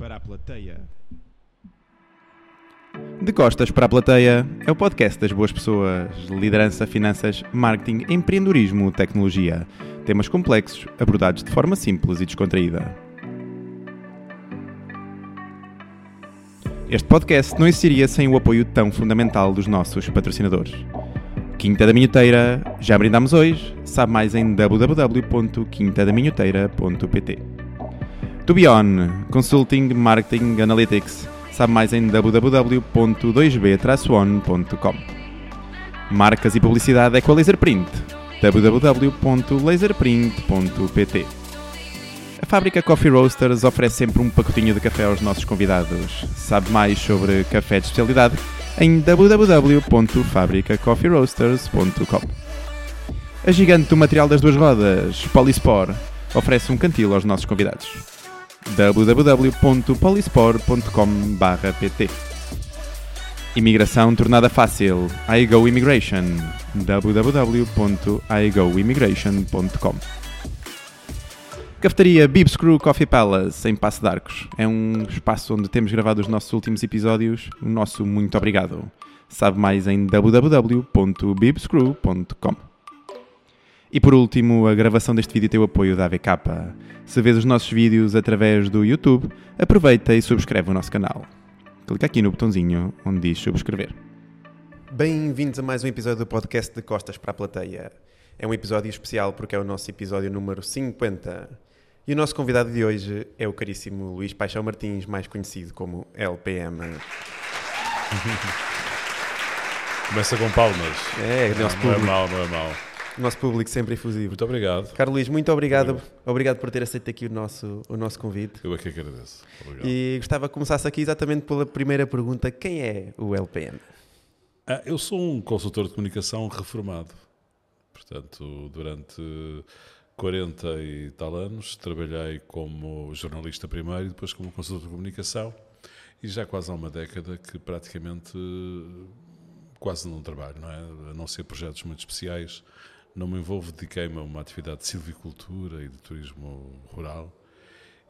Para a plateia. De Costas para a Plateia é o podcast das boas pessoas, liderança, finanças, marketing, empreendedorismo, tecnologia. Temas complexos abordados de forma simples e descontraída. Este podcast não existiria sem o apoio tão fundamental dos nossos patrocinadores. Quinta da Minhoteira, já brindamos hoje, sabe mais em www.quintadaminhoteira.pt. To Be On, Consulting, Marketing, Analytics, sabe mais em www.2b-on.com. Marcas e publicidade Equalizer Print, www.laserprint.pt. A fábrica Coffee Roasters oferece sempre um pacotinho de café aos nossos convidados. Sabe mais sobre café de especialidade em www.fabricacoffeeroasters.com. A gigante do material das duas rodas, Polispor, oferece um cantil aos nossos convidados www.polispor.com.pt Imigração tornada fácil. iGo Immigration. www.igoimmigration.com Cafetaria Bibs Crew Coffee Palace, em Passo de Arcos. É um espaço onde temos gravado os nossos últimos episódios. O nosso muito obrigado. Sabe mais em www.bibscrew.com E por último, a gravação deste vídeo tem o apoio da AVK. Se vês os nossos vídeos através do YouTube, aproveita e subscreve o nosso canal. Clica aqui no botãozinho onde diz subscrever. Bem-vindos a mais um episódio do podcast de Costas para a Plateia. É um episódio especial porque é o nosso episódio número 50. E o nosso convidado de hoje é o caríssimo Luís Paixão Martins, mais conhecido como LPM. Começa com palmas. É, Não, não é mau, não é mau. nosso público sempre efusivo. Muito obrigado. Caro Luís, muito obrigado. Obrigado por ter aceito aqui o nosso, o nosso convite. Eu é que agradeço. Obrigado. E gostava que começasse aqui exatamente pela primeira pergunta: quem é o LPM? Ah, eu sou um consultor de comunicação reformado. Portanto, durante 40 e tal anos trabalhei como jornalista primeiro e depois como consultor de comunicação. E já quase há uma década que praticamente quase não trabalho, não é? A não ser projetos muito especiais. Não me envolvo, dediquei-me a uma atividade de silvicultura e de turismo rural.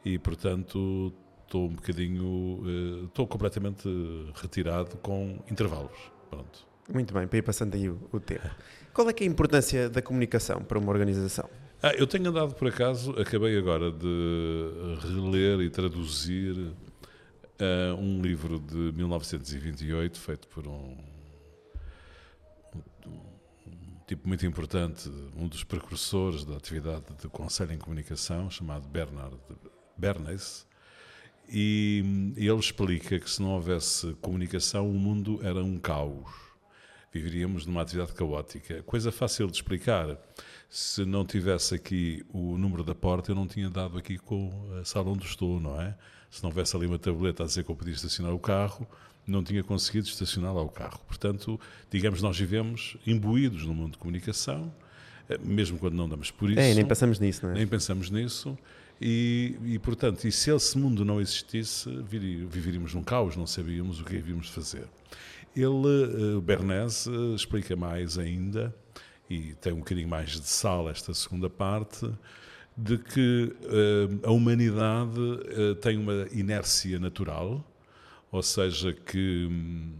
E, portanto, estou um bocadinho. eh, Estou completamente retirado com intervalos. Pronto. Muito bem, para ir passando aí o, tempo. Qual é é a importância da comunicação para uma organização? Ah, eu tenho andado por acaso, acabei agora de reler e traduzir ah, um livro de 1928 feito por um- um tipo muito importante, um dos precursores da atividade de conselho em comunicação, chamado Bernard Bernays. E ele explica que se não houvesse comunicação, o mundo era um caos. Viveríamos numa atividade caótica. Coisa fácil de explicar. Se não tivesse aqui o número da porta, eu não tinha dado aqui com a sala onde estou, não é? Se não houvesse ali uma tableta a dizer que eu podia estacionar o carro, não tinha conseguido estacionar lá o carro. Portanto, digamos, nós vivemos imbuídos no mundo de comunicação, eh, mesmo quando não damos por isso. É, nem pensamos nisso, não é? Nem pensamos nisso. E, e, portanto, e se esse mundo não existisse, viri- viveríamos num caos, não sabíamos o que havíamos de fazer. Ele, eh, Bernays, eh, explica mais ainda, e tem um bocadinho mais de sal esta segunda parte, de que eh, a humanidade eh, tem uma inércia natural, ou seja, que hum,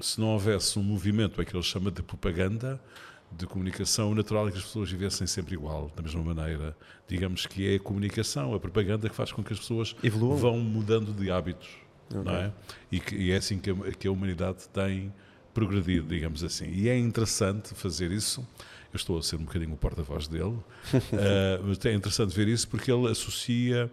se não houvesse um movimento, é que ele chama de propaganda, de comunicação, o natural é que as pessoas vivessem sempre igual, da mesma maneira. Digamos que é a comunicação, a propaganda que faz com que as pessoas Evoluam. vão mudando de hábitos, não é? E, que, e é assim que a, que a humanidade tem progredido, digamos assim. E é interessante fazer isso. Eu estou a ser um bocadinho o porta-voz dele. Ah, mas é interessante ver isso porque ele associa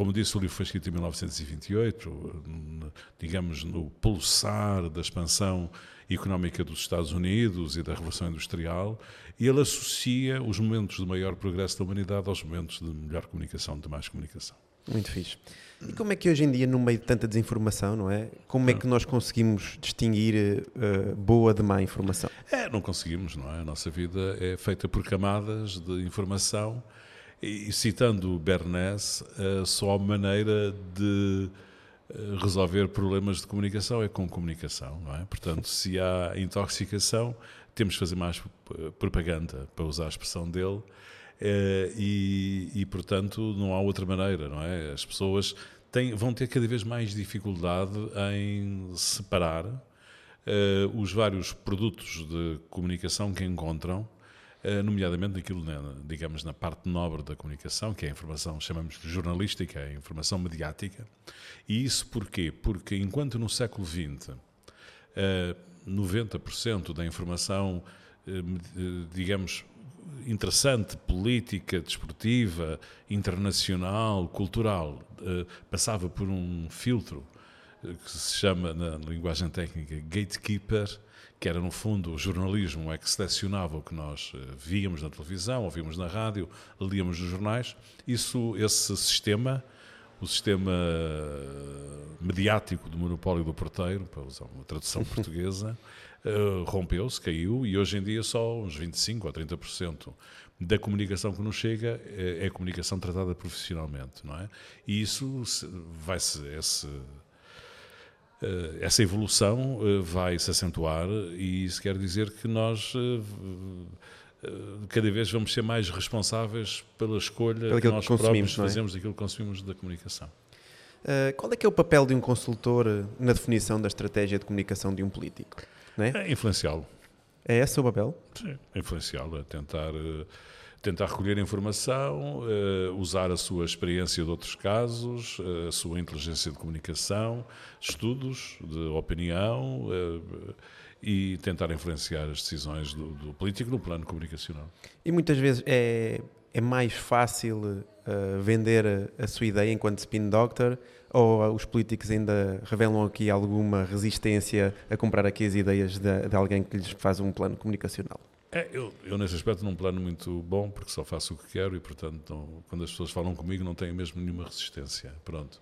como disse, o livro foi escrito em 1928, n- digamos, no pulsar da expansão económica dos Estados Unidos e da Revolução Industrial, e ele associa os momentos de maior progresso da humanidade aos momentos de melhor comunicação, de mais comunicação. Muito fixe. E como é que hoje em dia, no meio de tanta desinformação, não é? Como é que nós conseguimos distinguir eh, boa de má informação? É, não conseguimos, não é? A nossa vida é feita por camadas de informação e, citando Bernays, a só maneira de eh, resolver problemas de comunicação é com comunicação, não é? Portanto, se há intoxicação, temos de fazer mais eh, propaganda, para usar a expressão dele, Eh, e, e, portanto, não há outra maneira, não é? As pessoas têm, vão ter cada vez mais dificuldade em separar os vários produtos de comunicação que encontram, nomeadamente naquilo, digamos, na parte nobre da comunicação, que é a informação, chamamos de jornalística, a informação mediática. E isso porquê? Porque enquanto no século XX uh, 90% da informação, digamos, interessante, política, desportiva, internacional, cultural, passava por um filtro que se chama, na linguagem técnica, gatekeeper, que era no fundo o jornalismo é que selecionava o que nós eh, víamos na televisão, ouvimos na rádio, líamos nos jornais. Isso, esse sistema, o sistema eh, mediático do monopólio do porteiro, para usar uma tradução portuguesa, uh, rompeu-se, caiu e hoje em dia só uns 25 ou 30% da comunicação que nos chega é, é comunicação tratada profissionalmente, não é? E isso vai-se esse eh, essa evolução eh, vai se acentuar e isso quer dizer que nós eh, cada vez vamos ser mais responsáveis pela escolha que nós que próprios é? fazemos daquilo que consumimos da comunicação. Uh, qual é que é o papel de um consultor na definição da estratégia de comunicação de um político? É? é influenciá-lo. É esse o papel? Sim, influenciá-lo, é tentar uh, tentar recolher informação, uh, usar a sua experiência de outros casos, uh, a sua inteligência de comunicação, estudos de opinião uh, e tentar influenciar as decisões do, do, político no plano comunicacional. E muitas vezes é, é mais fácil vender a, a, sua ideia enquanto spin doctor ou os políticos ainda revelam aqui alguma resistência a comprar aqui as ideias de, de alguém que lhes faz um plano comunicacional? É, eu, eu, nesse aspecto, num plano muito bom, porque só faço o que quero e, portanto, não, quando as pessoas falam comigo, não tenho mesmo nenhuma resistência. Pronto.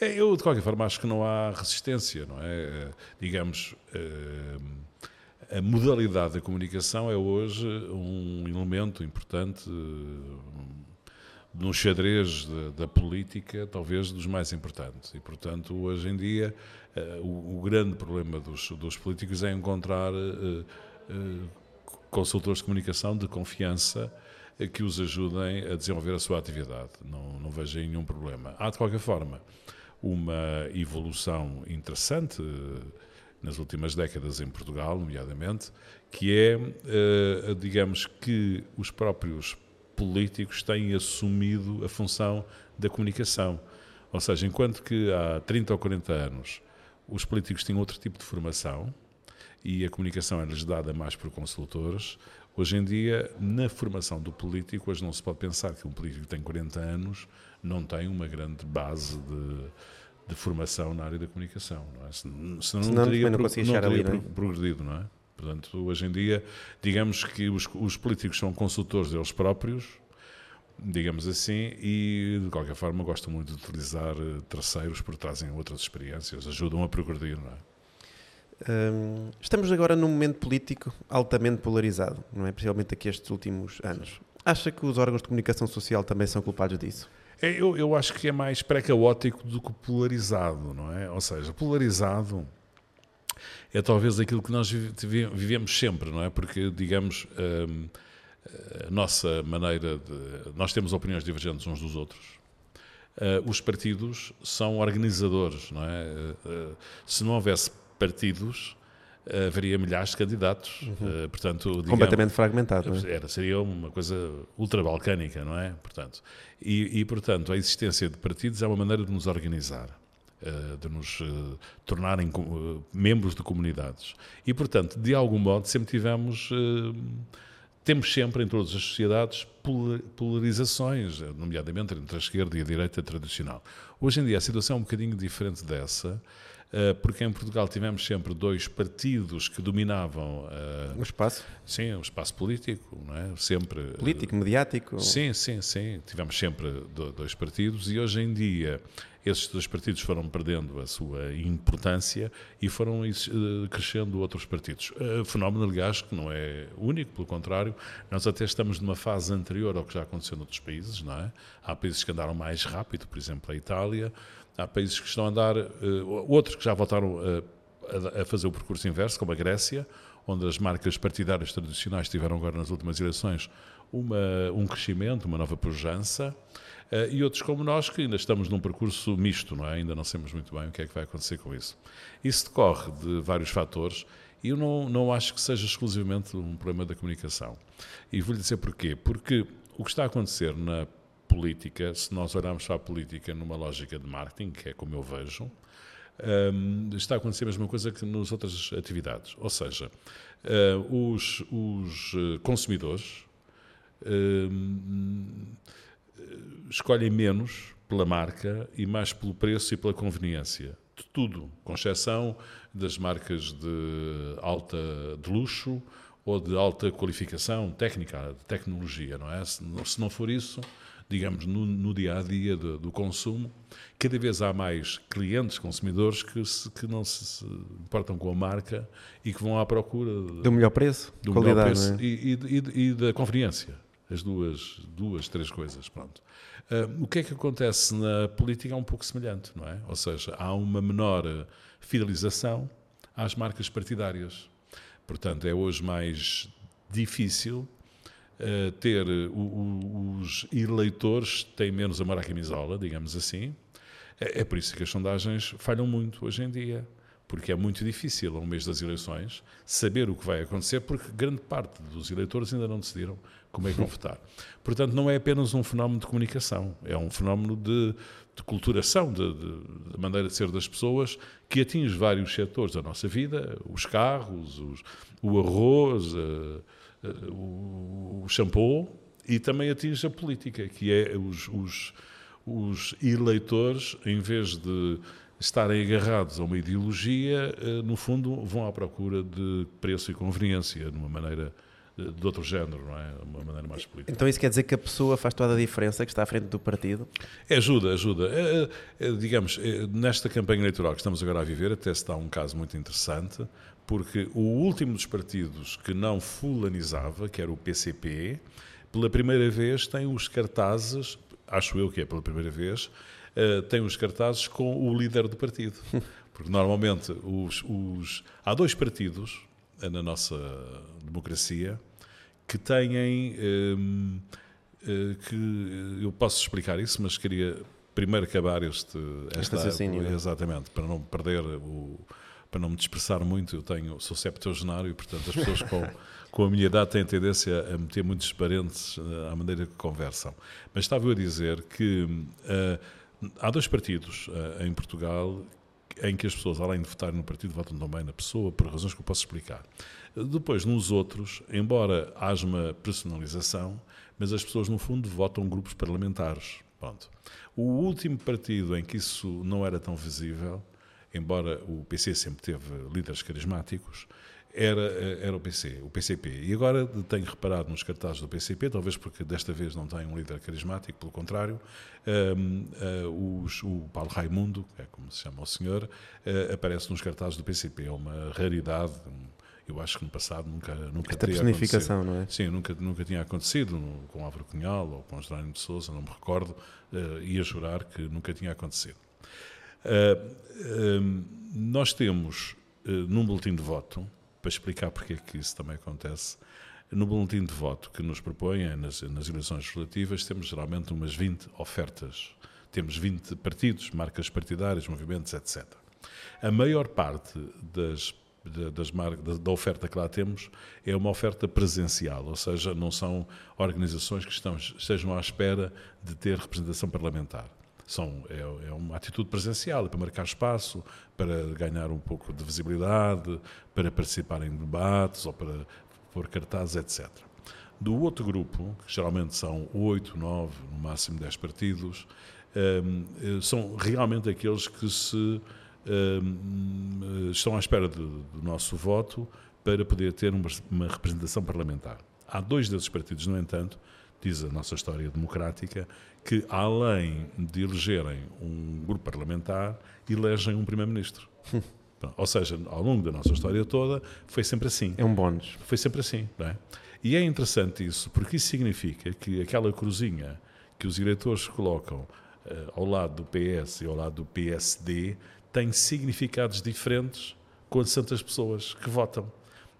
É, eu, de qualquer forma, acho que não há resistência, não é? é digamos, é, a modalidade da comunicação é hoje um elemento importante no xadrez da, da, política, talvez dos mais importantes. E, portanto, hoje em dia, uh, o, o, grande problema dos, dos políticos é encontrar uh, consultores de comunicação de confiança que os ajudem a desenvolver a sua atividade. Não, não vejo nenhum problema. Há, de qualquer forma, uma evolução interessante eh, nas últimas décadas em Portugal, nomeadamente, que é, eh, digamos, que os próprios políticos têm assumido a função da comunicação. Ou seja, enquanto que há 30 ou 40 anos os políticos tinham outro tipo de formação, e a comunicação é-lhes dada mais por consultores. Hoje em dia, na formação do político, hoje não se pode pensar que um político que tem 40 anos não tem uma grande base de, de formação na área da comunicação. Não é? Senão, senão não, não teria, não pro, não teria ali, não é? progredido, não é? Portanto, hoje em dia, digamos que os, os políticos são consultores deles próprios, digamos assim, e de qualquer forma gostam muito de utilizar eh, terceiros porque trazem outras experiências, ajudam a progredir, não é? Estamos agora num momento político altamente polarizado, não é? Principalmente aqui estes últimos anos. Acha que os órgãos de comunicação social também são culpados disso? É, eu, eu acho que é mais pré-caótico do que polarizado, não é? Ou seja, polarizado é talvez aquilo que nós vivemos sempre, não é? Porque, digamos, a nossa maneira de. Nós temos opiniões divergentes uns dos outros. Uh, os partidos são organizadores, não é? Uh, se não houvesse partidos, haveria milhares de candidatos. Uhum. Uh, portanto, digamos, completamente fragmentado. É? Era, seria uma coisa ultra-balcânica, não é? Portanto, e, e, portanto, a existência de partidos é uma maneira de nos organizar. Uh, de nos tornarem membros de comunidades. E, portanto, de algum modo, sempre tivemos. temos sempre em todas as sociedades polarizações, nomeadamente entre a esquerda e a direita tradicional. Hoje em dia a situação é um bocadinho diferente dessa, eh, porque em Portugal tivemos sempre dois partidos que dominavam o espaço. Sim, o espaço político, não é? Sempre político, mediático. Sim, sim, sim. Tivemos sempre dois partidos e hoje em dia esses dois partidos foram perdendo a sua importância e foram eh, crescendo outros partidos. Fenómeno, aliás, que não é único, pelo contrário, nós até estamos numa fase anterior ao que já aconteceu noutros países, não é? Há países que andaram mais rápido, por exemplo, a Itália, Há países que estão a andar, uh, outros que já voltaram a, a, fazer o percurso inverso, como a Grécia, onde as marcas partidárias tradicionais tiveram agora nas últimas eleições uma, um crescimento, uma nova pujança. Uh, e outros como nós que ainda estamos num percurso misto, não é? ainda não sabemos muito bem o que é que vai acontecer com isso. Isso decorre de vários fatores e eu não, não acho que seja exclusivamente um problema da comunicação. E vou-lhe dizer porquê. Porque o que está a acontecer na política, se nós olharmos para a política numa lógica de marketing, que é como eu vejo, um, está a acontecer a mesma coisa que nas outras atividades. Ou seja, uh, os, os consumidores um, escolhem menos pela marca e mais pelo preço e pela conveniência. De tudo, com exceção das marcas de alta de luxo ou de alta qualificação técnica, de tecnologia, não é? Se se não for isso, digamos, no, no, dia a dia do, do, consumo, cada vez há mais clientes, consumidores que, se, que não se, se, importam com a marca e que vão à procura do melhor preço, do melhor preço é? e, e, e, da conveniência. As duas, duas, três coisas, pronto. Uh, o que é que acontece na política é um pouco semelhante, não é? Ou seja, há uma menor fidelização às marcas partidárias. Portanto, é hoje mais difícil uh, ter o, o, os eleitores têm menos amor à camisola, digamos assim. É, é por isso que as sondagens falham muito hoje em dia porque é muito difícil, ao mês das eleições, saber o que vai acontecer, porque grande parte dos eleitores ainda não decidiram como é que vão votar. Portanto, não é apenas um fenómeno de comunicação, é um fenómeno de, de culturação, de, de, de, maneira de ser das pessoas, que atinge vários setores da nossa vida, os carros, os, o arroz, uh, o, o shampoo, e também atinge a política, que é os, os, os eleitores, em vez de estarem agarrados a uma ideologia, eh, no fundo vão à procura de preço e conveniência, de uma maneira eh, de outro género, não é? Uma maneira mais política. Então isso quer dizer que a pessoa faz toda a diferença que está à frente do partido? É, ajuda, ajuda. É, é, digamos, é, nesta campanha eleitoral que estamos agora a viver, até se dá um caso muito interessante, porque o último dos partidos que não fulanizava, que era o PCP, pela primeira vez tem os cartazes, acho eu que é pela primeira vez, uh, tem os cartazes com o líder do partido. Porque normalmente os, os, há dois partidos eh, na nossa democracia que têm. Um, ehm, uh, que eu posso explicar isso, mas queria primeiro acabar este, esta, este é? exatamente para não perder o para não me dispersar muito, eu tenho, sou septuagenário portanto, as pessoas com, com a minha idade têm tendência a meter muitos parentes à maneira que conversam. Mas estava eu a dizer que uh, Há dois partidos uh, em Portugal em que as pessoas, além de votarem no partido, votam também na pessoa, por razões que eu posso explicar. Depois, nos outros, embora haja uma personalização, mas as pessoas, no fundo, votam grupos parlamentares. Pronto. O último partido em que isso não era tão visível, embora o PC sempre teve líderes carismáticos, era, era o PC, o PCP. E agora tenho reparado nos cartazes do PCP, talvez porque desta vez não tem um líder carismático, pelo contrário, um, uh, os, o Paulo Raimundo, é como se chama o senhor, uh, aparece nos cartazes do PCP. É uma raridade. Eu acho que no passado nunca, nunca Esta personificação, não é? Sim, nunca, nunca tinha acontecido no, com Álvaro Cunhal ou com Jerónimo de Souza, não me recordo, uh, ia jurar que nunca tinha acontecido. Uh, nós temos, uh, num boletim de voto, para explicar porque é que isso também acontece. No boletim de voto que nos propõem nas, nas eleições legislativas, temos geralmente umas 20 ofertas. Temos 20 partidos, marcas partidárias, movimentos, etc. A maior parte das das da oferta que lá temos é uma oferta presencial, ou seja, não são organizações que estão, estejam à espera de ter representação parlamentar. São, é, é, uma atitude presencial, é para marcar espaço, para ganhar um pouco de visibilidade, para participar em debates ou para pôr cartazes, etc. Do outro grupo, que geralmente são oito, nove, no máximo dez partidos, um, eh, são realmente aqueles que se um, estão à espera do nosso voto para poder ter uma representação parlamentar. Há dois desses partidos, no entanto, diz a nossa história democrática, que além de elegerem um grupo parlamentar, elegem um primeiro-ministro. Ou seja, ao longo da nossa história toda, foi sempre assim. É um bónus. Foi sempre assim, não é? E é interessante isso, porque isso significa que aquela cruzinha que os eleitores colocam uh, ao lado do PS e ao lado do PSD tem significados diferentes com as santas pessoas que votam.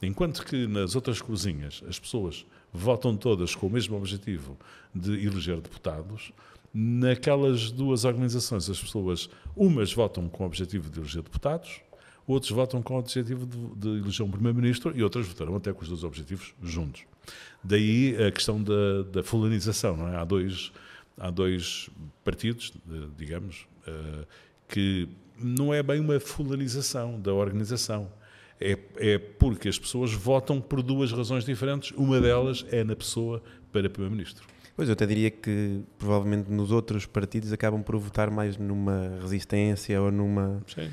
Enquanto que nas outras cruzinhas as pessoas votam todas com o mesmo objetivo de eleger deputados, naquelas duas organizações as pessoas, umas votam com o objetivo de eleger deputados, outros votam com o objetivo de, de eleger um primeiro-ministro e outras votarão até com os dois objetivos juntos. Daí a questão da, da fulanização, não é? Há dois, há dois partidos, eh, digamos, eh, que não é bem uma fulanização da organização. É, é porque as pessoas votam por duas razões diferentes. Uma delas é na pessoa para Primeiro-Ministro. Pois, eu até diria que provavelmente nos outros partidos acabam por votar mais numa resistência ou numa. Sim.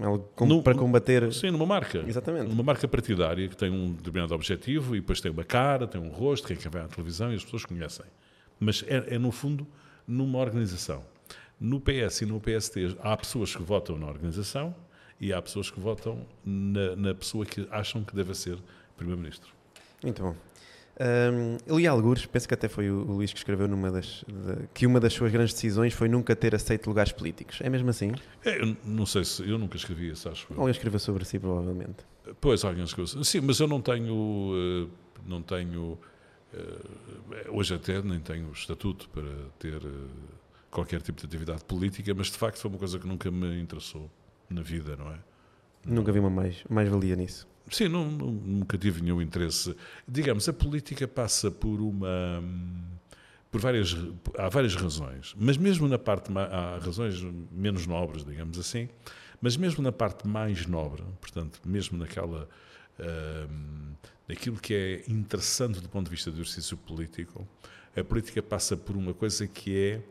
Algo com, no, para combater. Sim, numa marca. Exatamente. Numa marca partidária que tem um determinado objetivo e depois tem uma cara, tem um rosto, quem vai à televisão e as pessoas conhecem. Mas é, é no fundo numa organização. No PS e no PST há pessoas que votam na organização e há pessoas que votam na, na pessoa que acham que deve ser Primeiro-Ministro. Muito bom. Um, eu li alguns, penso que até foi o, Luís que escreveu numa das, de, que uma das suas grandes decisões foi nunca ter aceito lugares políticos. É mesmo assim? É, eu não sei se eu nunca escrevi isso, acho. Alguém escreveu sobre si, provavelmente. Pois, alguém escreveu. Sim, mas eu não tenho, eh, não tenho, eh, hoje até nem tenho estatuto para ter eh, qualquer tipo de atividade política, mas de facto foi uma coisa que nunca me interessou na vida, não é? Nunca vi uma mais, mais valia nisso. Sim, não, nunca tive nenhum interesse. Digamos, a política passa por uma. Por várias, há várias razões, mas mesmo na parte. Há razões menos nobres, digamos assim, mas mesmo na parte mais nobre, portanto, mesmo naquela. Uh, naquilo que é interessante do ponto de vista do exercício político, a política passa por uma coisa que é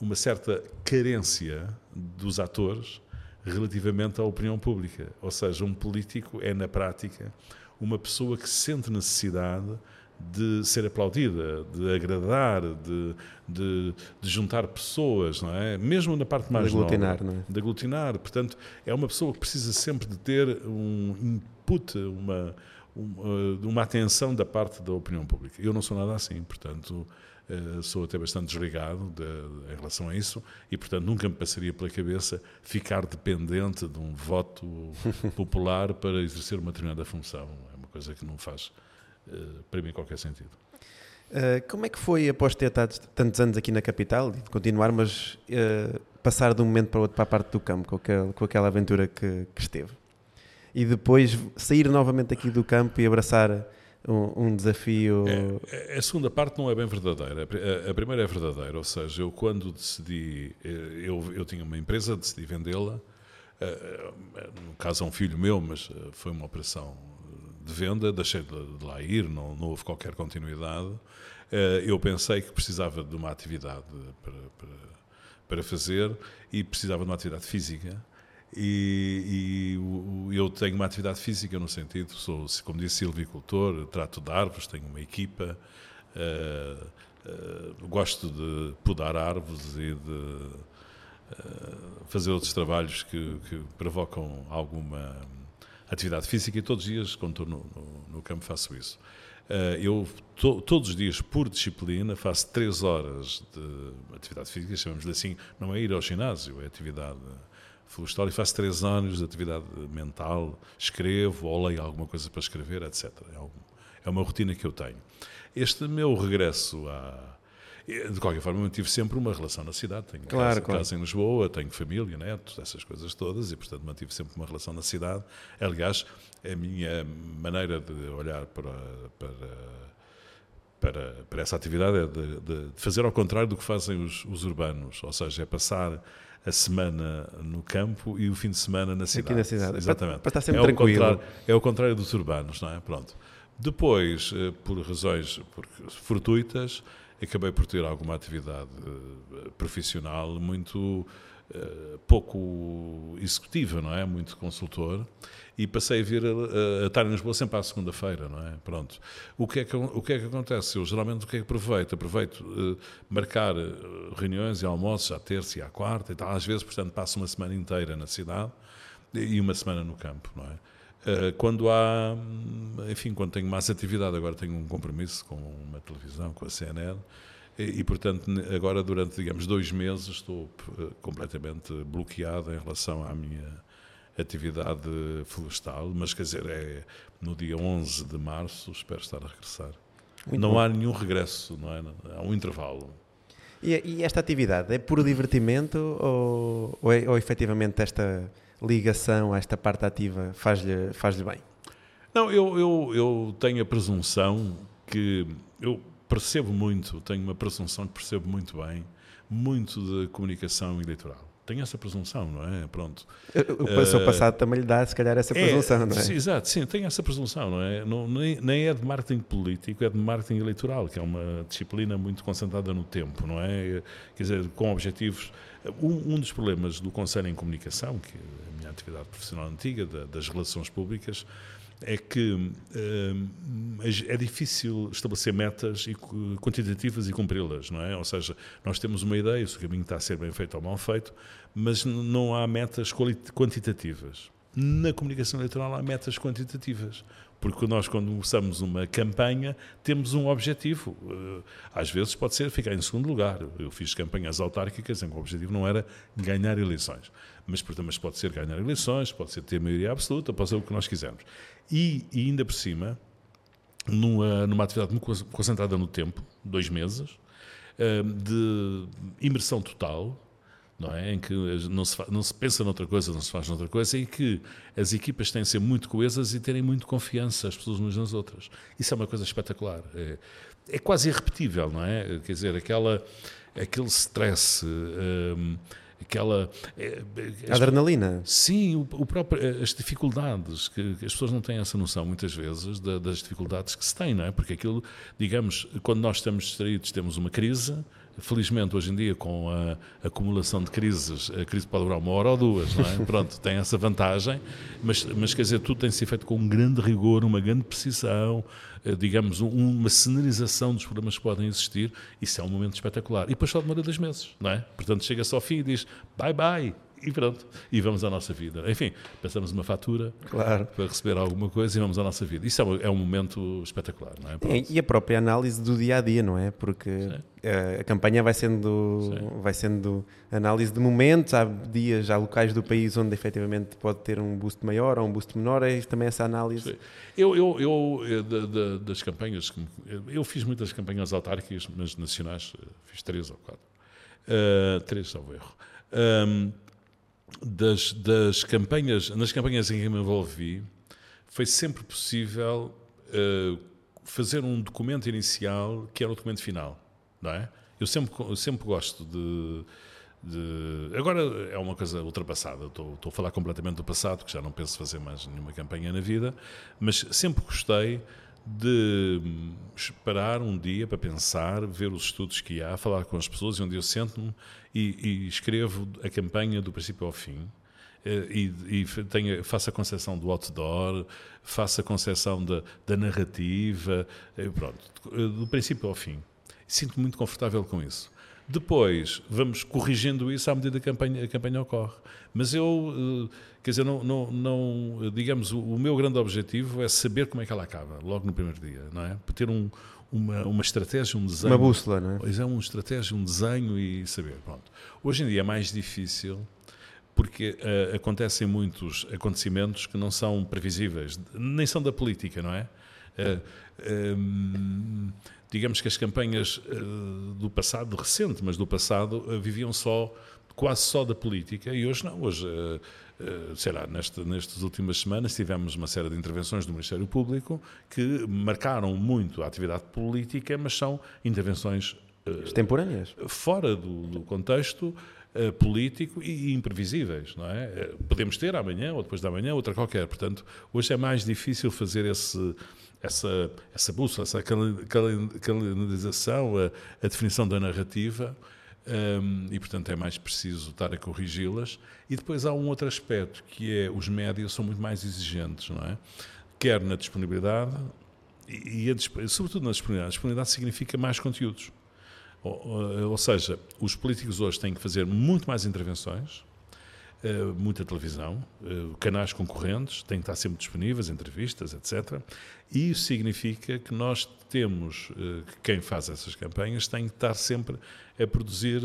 uma certa carência dos atores relativamente à opinião pública. Ou seja, um político é, na prática, uma pessoa que sente necessidade de ser aplaudida, de agradar, de, de, de, juntar pessoas, não é? Mesmo na parte mais de aglutinar, nova, não é? de aglutinar. Portanto, é uma pessoa que precisa sempre de ter um input, uma, uma, uma atenção da parte da opinião pública. Eu não sou nada assim, portanto, eh, sou até bastante desligado de, em relação a isso e, portanto, nunca me passaria pela cabeça ficar dependente de um voto popular para exercer uma determinada função. É uma coisa que não faz, uh, para mim, qualquer sentido. Uh, como é que foi, após ter estado tantos anos aqui na capital e de continuar, mas passar de um momento para o outro para a parte do campo, com, aquele, com aquela aventura que, que esteve? E depois sair novamente aqui do campo e abraçar um, um desafio. É, é, a segunda parte não é bem verdadeira. A, primeira é verdadeira, ou seja, eu quando decidi, eh, eu, eu tinha uma empresa, decidi vendê-la. Uh, no caso, é um filho meu, mas foi uma operação de venda, deixei de, lá ir, não, não, houve qualquer continuidade. Eu pensei que precisava de uma atividade para, para, para fazer e precisava de uma atividade física e, e, eu tenho uma atividade física no sentido, sou, como disse, silvicultor, trato de árvores, tenho uma equipa, uh, uh, gosto de podar árvores e de uh, fazer outros trabalhos que, que, provocam alguma atividade física e todos os dias, quando estou no, no, no campo, faço isso. eu, to, todos os dias, por disciplina, faço três horas de atividade física, chamamos-lhe assim, não é ir ao ginásio, é atividade Florestal faço três anos de atividade mental, escrevo ou leio alguma coisa para escrever, etc. É, é uma rotina que eu tenho. Este meu regresso a. De qualquer forma, mantive sempre uma relação na cidade. Tenho claro, casa, claro. casa em Lisboa, tenho família, netos, essas coisas todas, e portanto mantive sempre uma relação na cidade. Aliás, a minha maneira de olhar para, para para, para essa atividade é de, de, fazer ao contrário do que fazem os, os, urbanos, ou seja, é passar a semana no campo e o fim de semana na cidade. Aqui na cidade. Exatamente. Para, para estar sempre é tranquilo. é o contrário dos urbanos, não é? Pronto. Depois, eh, por razões fortuitas, acabei por ter alguma atividade eh, profissional muito eh, pouco executiva, não é? Muito consultor e passei a vir a, a, estar em Lisboa sempre à segunda-feira, não é? Pronto. O que é que, o que é que acontece? Eu geralmente o que é que aproveito? Aproveito uh, marcar eh, reuniões e almoços à terça e à quarta e tal. Às vezes, portanto, passo uma semana inteira na cidade e uma semana no campo, não é? Uh, quando há, enfim, quando tenho mais atividade, agora tenho um compromisso com uma televisão, com a CNN, e, e, portanto, agora durante, digamos, dois meses estou completamente bloqueado em relação à minha atividade florestal, mas quer dizer, é no dia 11 de março, espero estar a regressar. Muito não bom. há nenhum regresso, não é? Há um intervalo. E, e esta atividade é puro divertimento ou, ou, é, ou efetivamente esta ligação a esta parte ativa faz-lhe faz bem? Não, eu, eu, eu tenho a presunção que eu percebo muito, tenho uma presunção que percebo muito bem, muito de comunicação eleitoral. Tenho essa presunção, não é? Pronto. O, o seu passado também lhe dá, se calhar, essa presunção, não é? exato, sim, tenho essa presunção, não é? Não, nem, nem é de marketing político, é de marketing eleitoral, que é uma disciplina muito concentrada no tempo, não é? Quer dizer, com objetivos. Um, um dos problemas do Conselho em Comunicação, que é a minha atividade profissional antiga, da, das relações públicas, é que hum, é difícil estabelecer metas quantitativas e cumpri-las, não é? Ou seja, nós temos uma ideia se o caminho está a ser bem feito ou mal feito, mas não há metas quantitativas. Na comunicação eleitoral há metas quantitativas, porque nós quando começamos uma campanha temos um objetivo. Eh, Às vezes pode ser ficar em segundo lugar. Eu fiz campanhas autárquicas em que o objetivo não era ganhar eleições, mas portanto mas pode ser ganhar eleições, pode ser ter maioria absoluta, pode ser o que nós quisermos. E, e ainda por cima, numa, numa atividade muito con- concentrada no tempo, dois meses, eh, de imersão total, não é? Em que não se, não se pensa noutra coisa, não se faz noutra coisa, e que as equipas têm de ser muito coesas e terem muito confiança as pessoas umas nas outras. Isso é uma coisa espetacular. É, é quase irrepetível, não é? Quer dizer, aquela, aquele stress, hum, aquela. é, A adrenalina. Sim, o, o próprio, as dificuldades, que, que as pessoas não têm essa noção muitas vezes da- das dificuldades que se têm, não é? Porque aquilo, digamos, quando nós estamos distraídos, temos uma crise. Felizmente, hoje em dia, com a acumulação de crises, a crise pode durar uma hora ou duas, não é? Pronto, tem essa vantagem, mas, mas quer dizer, tudo tem ser feito com um grande rigor, uma grande precisão, eh, digamos, um- uma cenarização dos problemas que podem existir. Isso é um momento espetacular. E depois só demora dois meses, não é? Portanto, chega-se ao fim e diz bye bye, e pronto, e vamos à nossa vida. Enfim, passamos uma fatura Claro. para receber alguma coisa e vamos à nossa vida. Isso é um, é um momento espetacular, não é? Pronto. E, a própria análise do dia a dia, não é? Porque eh, a campanha vai sendo, Sim. vai sendo análise de momentos, há dias, há locais do país onde efetivamente pode ter um boost maior ou um boost menor, é também essa análise. Sim. Eu, eu, eu eh, da- da- das campanhas, me- eu fiz muitas campanhas autárquicas, mas nacionais, eh, fiz três ou quatro. Eh, três, salvo erro. Ahm, das, das campanhas, nas campanhas em que me envolvi, foi sempre possível eh, fazer um documento inicial que era o documento final, não é? Eu sempre, eu sempre gosto de, de- Agora é uma coisa ultrapassada, estou, estou a falar completamente do passado, que já não penso fazer mais nenhuma campanha na vida, mas sempre gostei de hum, esperar um dia para pensar, ver os estudos que há, falar com as pessoas, e um dia eu sento-me e, e escrevo a campanha do princípio ao fim. Eh, E, e faço a concepção do outdoor, faço a concepção da, da narrativa, eh, pronto, eh, do princípio ao fim. Sinto-me muito confortável com isso. Depois, vamos corrigindo isso à medida que a campanha, a campanha ocorre. Mas eu, eh, quer dizer, não, não, não, digamos, o, meu grande objetivo é saber como é que ela acaba, logo no primeiro dia, não é? Para ter um, uma, uma estratégia, um desenho. Uma bússola, não é? Pois é, uma estratégia, um desenho e saber. Pronto. Hoje em dia é mais difícil porque eh, acontecem muitos acontecimentos que não são previsíveis, nem são da política, não é? Eh, ehm, digamos que as campanhas eh, do passado, recente, mas do passado, eh, viviam só, quase só da política e hoje não. Hoje, eh, sei lá, neste, nestas últimas semanas tivemos uma série de intervenções do Ministério Público que marcaram muito a atividade política, mas são intervenções Extemporâneas. fora do, do contexto político e imprevisíveis, não é? Podemos ter amanhã ou depois da manhã outra qualquer. Portanto, hoje é mais difícil fazer esse, essa, essa bússola, essa calen- calen- calendarização, a, a definição da narrativa. ehm, e portanto é mais preciso estar a corrigi-las. E depois há um outro aspecto que é os médias são muito mais exigentes não é? Quer na disponibilidade e, a sobretudo na disponibilidade. A disponibilidade significa mais conteúdos. Ou, ou- ou seja, os políticos hoje têm que fazer muito mais intervenções, eh, muita televisão, eh, canais concorrentes, têm que estar sempre disponíveis, entrevistas, etc. E isso significa que nós temos, eh, que quem faz essas campanhas tem que estar sempre a produzir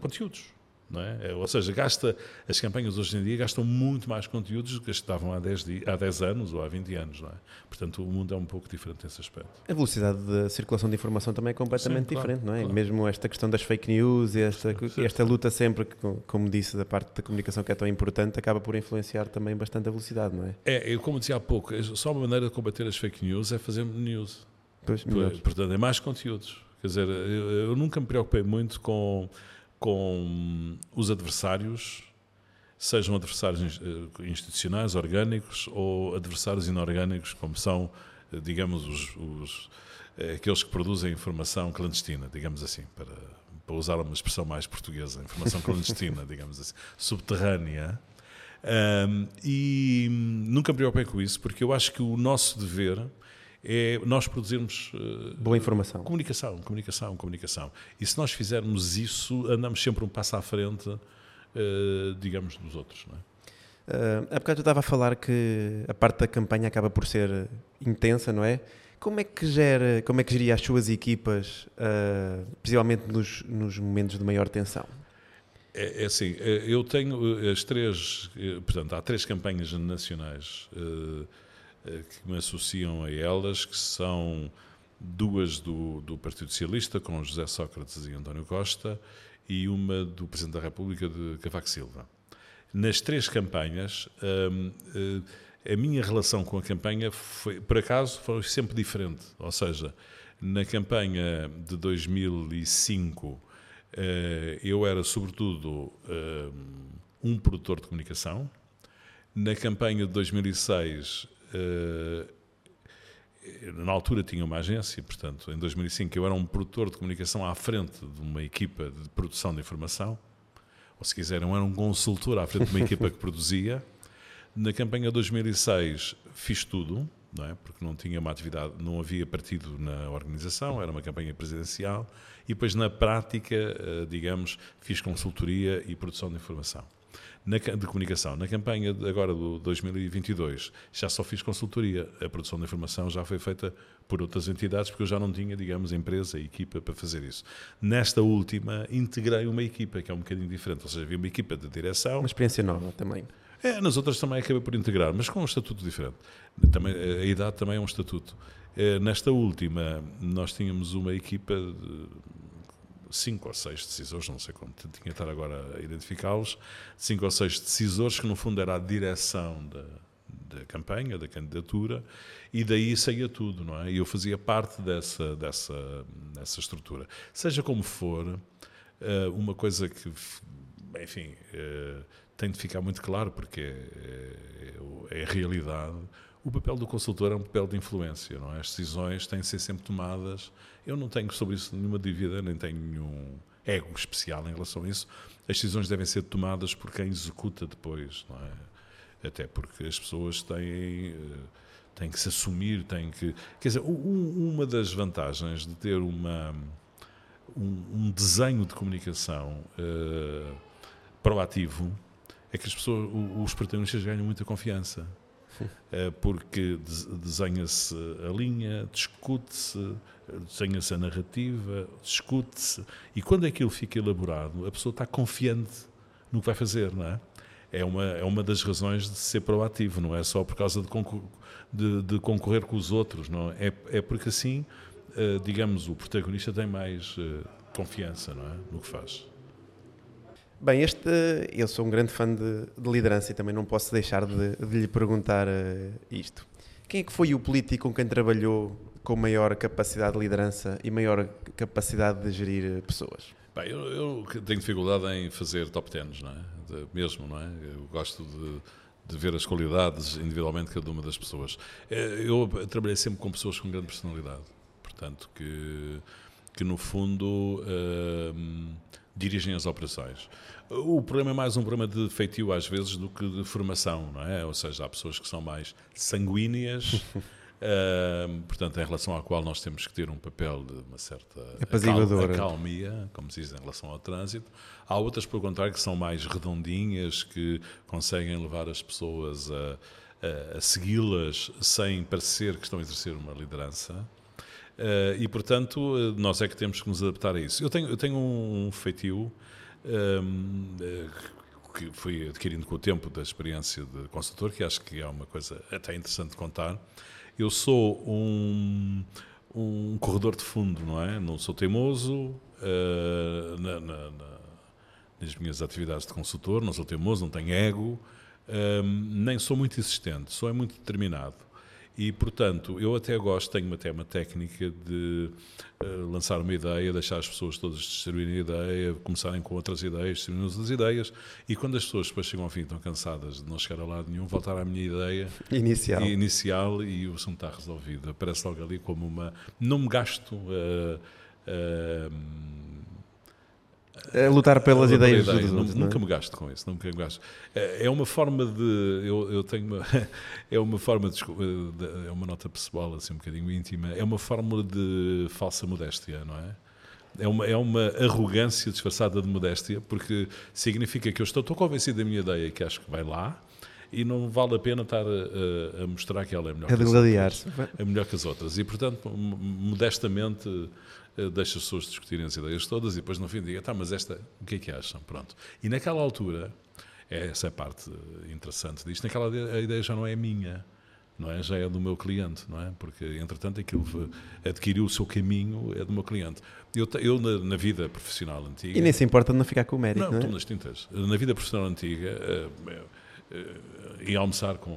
conteúdos. Não é? Ou seja, gasta, as campanhas hoje em dia gastam muito mais conteúdos do que estavam há 10, há 10 anos ou há 20 anos. Não é? Portanto, o mundo é um pouco diferente nesse aspecto. A velocidade de circulação de informação também é completamente Sim, claro, diferente, não é? Claro. Mesmo esta questão das fake news e esta, esta luta sempre, como disse, da parte da comunicação que é tão importante, acaba por influenciar também bastante a velocidade, não é? É, eu, como dizia há pouco, só uma maneira de combater as fake news é fazer news. Pois, Portanto, é mais conteúdos. Quer dizer, eu, eu nunca me preocupei muito com com os adversários, sejam adversários eh, institucionais, orgânicos ou adversários inorgânicos, como são, eh, digamos, os, os eh, aqueles que produzem informação clandestina, digamos assim, para, para usar uma expressão mais portuguesa, informação clandestina, digamos assim, subterrânea. Um, e nunca me preocupei com isso, porque eu acho que o nosso dever é nós produzirmos uh, boa informação. Comunicação, comunicação, comunicação. E se nós fizermos isso, andamos sempre um passo à frente, uh, digamos, dos outros. Não é? Uh, há bocado eu estava a falar que a parte da campanha acaba por ser intensa, não é? Como é que gera, como é que geria as suas equipas, uh, principalmente nos, nos momentos de maior tensão? É, é assim, eu tenho as três, portanto, há três campanhas nacionais uh, que me associam a elas, que são duas do, do Partido Socialista, com José Sócrates e António Costa, e uma do Presidente da República, de Cavaco Silva. Nas três campanhas, hum, eh, a minha relação com a campanha, foi, por acaso, foi sempre diferente. Ou seja, na campanha de 2005, eh, eu era, sobretudo, hum, um produtor de comunicação. Na campanha de 2006, eh, na altura tinha uma agência, portanto, em 2005 eu era um produtor de comunicação à frente de uma equipa de produção de informação, ou se quiserem, eu era um consultor à frente de uma equipa que produzia. Na campanha 2006 fiz tudo, não é? porque não tinha uma atividade, não havia partido na organização, era uma campanha presidencial, e depois na prática, eh, digamos, fiz consultoria e produção de informação na, de comunicação. Na campanha agora do 2022 já só fiz consultoria. A produção da informação já foi feita por outras entidades, porque eu já não tinha, digamos, empresa e equipa para fazer isso. Nesta última, integrei uma equipa, que é um bocadinho diferente. Ou seja, havia uma equipa de direção. Uma experiência nova também. É, nas outras também acabei por integrar, mas com um estatuto diferente. Também, a idade também é um estatuto. É, nesta última, nós tínhamos uma equipa de cinco ou seis decisores, não sei como tinha que estar agora a identificá-los, cinco ou seis decisores que no fundo era a direção da, da campanha, da candidatura, e daí saía tudo, não é? E eu fazia parte dessa, dessa, dessa estrutura. Seja como for, eh, uma coisa que, enfim, eh, tem de ficar muito claro, porque é, é, é realidade, o papel do consultor é um papel de influência, não é? As decisões têm de ser sempre tomadas. Eu não tenho sobre isso nenhuma dúvida, nem tenho nenhum ego especial em relação a isso. As decisões devem ser tomadas por quem executa depois, não é? Até porque as pessoas têm, eh, têm que se assumir, têm que. Quer dizer, uma das vantagens de ter uma, um, um desenho de comunicação uh, proativo é que as pessoas, os protagonistas ganham muita confiança. Eh, porque desenha-se a linha, discute-se, desenha-se a narrativa, discute-se, e quando aquilo fica elaborado, a pessoa está confiante no que vai fazer, não é? É uma, é uma das razões de ser proativo, não é só por causa de, concor de, de concorrer com os outros, não é? É, é porque assim, eh, digamos, o protagonista tem mais eh, confiança, não é? No que faz. Bem, este, eu sou um grande fã de, de liderança e também não posso deixar de, de lhe perguntar uh, isto. Quem é que foi o político com quem trabalhou com maior capacidade de liderança e maior capacidade de gerir pessoas? Bem, eu, eu tenho dificuldade em fazer top tens, não é? De, mesmo, não é? Eu gosto de, de ver as qualidades individualmente de cada uma das pessoas. Eh, eu trabalhei sempre com pessoas com grande personalidade, portanto, que, que no fundo uh, dirigem as operações. O problema é mais um problema de feitio, às vezes, do que de formação, não é? Ou seja, há pessoas que são mais sanguíneas. Uh, portanto, em relação à qual nós temos que ter um papel de uma certa acalmia, como se diz em relação ao trânsito. Há outras, pelo contrário, que são mais redondinhas, que conseguem levar as pessoas a, a, a segui-las sem parecer que estão a exercer uma liderança. Uh, e, portanto, nós é que temos que nos adaptar a isso. Eu tenho, eu tenho um feitio hum, eh, que fui adquirindo com o tempo da experiência de consultor, que acho que é uma coisa até interessante contar. Eu sou um, um corredor de fundo, não é? Não sou teimoso uh, na, na, na, nas minhas atividades de consultor, não sou teimoso, não tenho ego, um, nem sou muito insistente, sou é muito determinado. E, portanto, eu até gosto, tenho até uma técnica de uh, lançar uma ideia, deixar as pessoas todas distribuírem a ideia, começarem com outras ideias, distribuindo outras ideias, e quando as pessoas depois chegam ao fim estão cansadas de não chegar a lado nenhum, voltar à minha ideia inicial, e, inicial, e o assunto está resolvido. Aparece logo ali como uma... Não me gasto... Uh, uh, a lutar pelas a ideias ideia. dos outros. Nunca não me gasto com isso, nunca me gasto. É é uma forma de. Eu, eu tenho uma. É uma forma de. É uma nota pessoal, assim, um bocadinho íntima. É uma fórmula de falsa modéstia, não é? É uma, é uma arrogância disfarçada de modéstia, porque significa que eu estou, estou convencido da minha ideia, que acho que vai lá, e não vale a pena estar a, a- mostrar que ela é melhor A que as outras. É melhor que as outras. E, portanto, modestamente, deixa as pessoas discutirem as ideias todas e depois no fim diga, tá, mas esta, o que é que acham? Pronto. E naquela altura, é essa é a parte eh, interessante disto, naquela altura a ideia já não é minha, não é? Já é do meu cliente, não é? Porque, entretanto, aquilo adquiriu o seu caminho, é do meu cliente. Eu, eu na, na vida profissional antiga... E nem se importa de não ficar com o mérito, Não, não, estou é? nas tintas. Na vida profissional antiga, eh, eh, ia almoçar com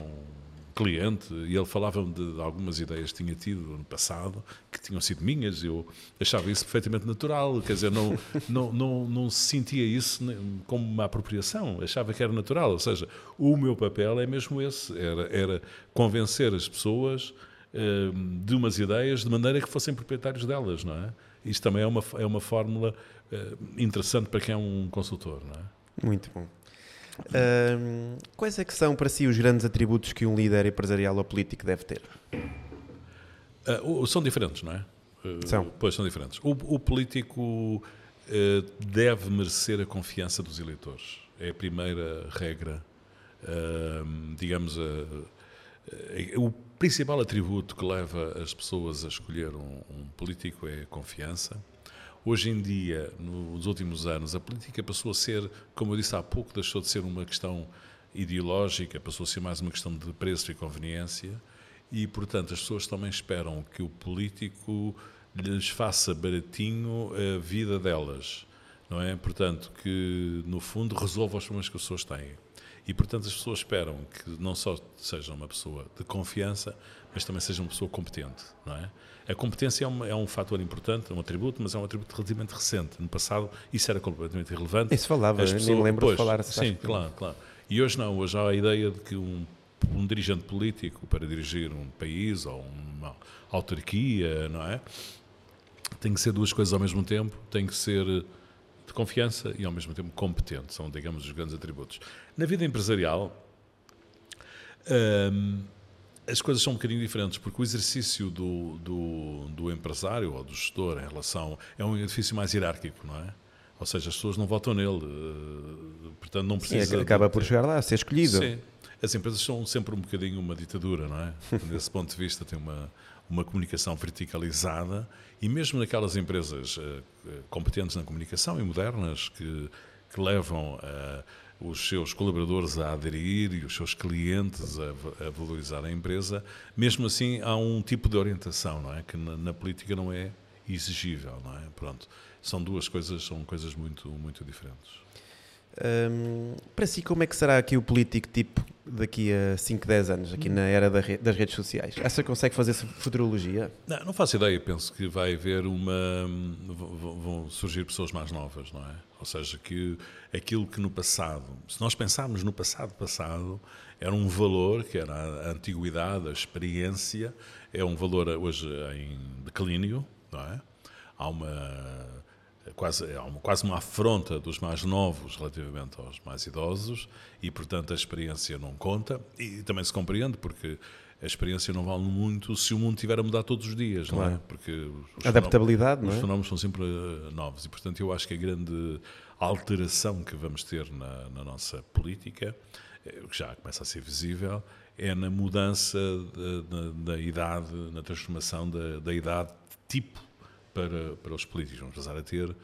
cliente e ele falava-me de, algumas ideias que tinha tido no passado, que tinham sido minhas, eu achava isso perfeitamente natural, quer dizer, não, não, não, não sentia isso como uma apropriação, achava que era natural, ou seja, o meu papel é mesmo esse, era, era convencer as pessoas eh, de umas ideias de maneira que fossem proprietários delas, não é? Isto também é uma, é uma fórmula eh, interessante para quem é um consultor, não é? Muito bom. Ahm, quais é que são para si os grandes atributos que um líder empresarial ou político deve ter? O- são diferentes, não é? Ah, São. Pois são diferentes. O, o político ah, deve merecer a confiança dos eleitores. É a primeira regra. Digamos, o principal atributo que leva as pessoas a escolher um, um político é a confiança. Hoje em dia, nos últimos anos, a política passou a ser, como eu disse há pouco, deixou de ser uma questão ideológica, passou a ser mais uma questão de preço e conveniência. E, portanto, as pessoas também esperam que o político lhes faça baratinho a vida delas, não é? Portanto, que, no fundo, resolva os problemas que as pessoas têm. E, portanto, as pessoas esperam que não só seja uma pessoa de confiança, mas também seja uma pessoa competente, não é? A competência é um, é um fator importante, é um atributo, mas é um atributo relativamente recente. No passado, isso era completamente irrelevante. Isso falava, As eu nem pessoas- me lembro pois, de falar. Sim, claro, claro. E hoje não, hoje há a ideia de que um, um dirigente político, para dirigir um país ou uma autarquia, não é? Tem que ser duas coisas ao mesmo tempo, tem que ser de confiança e ao mesmo tempo competente, são, digamos, os grandes atributos. Na vida empresarial, hum, as coisas são um bocadinho diferentes, porque o exercício do, do, do empresário ou do gestor em relação. é um edifício mais hierárquico, não é? Ou seja, as pessoas não votam nele, eh, portanto não Sim, precisa. acaba de por chegar lá, a ser escolhido. Sim. As empresas são sempre um bocadinho uma ditadura, não é? Desse ponto de vista, tem uma, uma comunicação verticalizada e mesmo naquelas empresas eh, competentes na comunicação e modernas que, que levam eh, os seus colaboradores a aderir e os seus clientes a, a valorizar a empresa, mesmo assim há um tipo de orientação, não é? Que na, na política não é exigível, não é? Pronto. São duas coisas, são coisas muito, muito diferentes. Hum, para si, como é que será aqui o político tipo daqui a 5, 10 anos, aqui na era das redes sociais? Essa consegue fazer futurologia? Não, não faço ideia, penso que vai haver uma. vão surgir pessoas mais novas, não é? Ou seja, que aquilo que no passado, se nós pensarmos no passado passado, era um valor que era a antiguidade, a experiência, é um valor hoje em declínio, não é? Há uma. Quase, há uma, quase uma afronta dos mais novos relativamente aos mais idosos e, portanto, a experiência não conta e também se compreende porque a experiência não vale muito se o mundo estiver a mudar todos os dias, não é? Claro. Porque os Adaptabilidade, não os é? fenómenos são sempre eh, novos e, portanto, eu acho que a grande alteração que vamos ter na, na nossa política, eh, que já começa a ser visível, é na mudança da, da- da idade, na transformação da, da idade tipo para, para os políticos. Vamos passar a ter uh,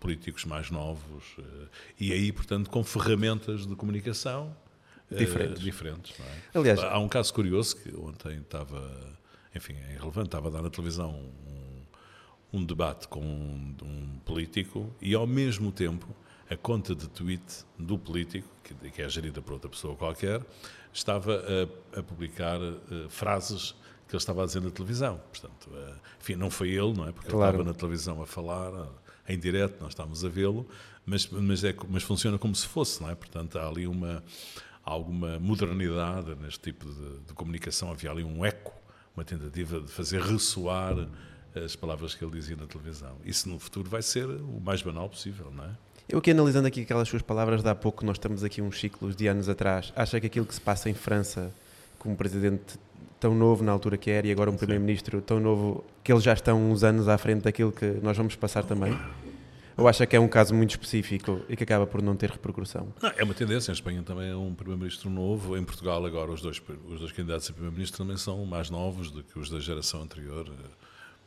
políticos mais novos, uh, e aí, portanto, com ferramentas de comunicação diferentes. diferentes é? Aliás, há um caso curioso que ontem estava, enfim, é irrelevante, estava a dar na televisão um, um debate com um, um político e, ao mesmo tempo, a conta de tweet do político, que, que é gerida por outra pessoa qualquer, estava a, a publicar uh, frases que ele estava a dizer na televisão. Portanto, uh, enfim, não foi ele, não é? Porque claro. ele estava na televisão a falar, uh, em direto, nós estávamos a vê-lo, mas, mas, é, mas funciona como se fosse, não é? Portanto, há ali uma, alguma modernidade neste tipo de, de comunicação, havia ali um eco, uma tentativa de fazer ressoar as palavras que ele dizia na televisão. Isso no futuro vai ser o mais banal possível, não é? Eu aqui analisando aqui aquelas suas palavras de há pouco, nós estamos aqui uns ciclos de anos atrás, acha que aquilo que se passa em França, com um presidente tão novo na altura que era e agora um primeiro-ministro tão novo, que eles já estão uns anos à frente daquilo que nós vamos passar também? Ou acha que é um caso muito específico e que acaba por não ter repercussão? Não, é uma tendência. Em Espanha também é um primeiro-ministro novo. Em Portugal, agora, os dois, os dois candidatos a primeiro-ministro também são mais novos do que os da geração anterior.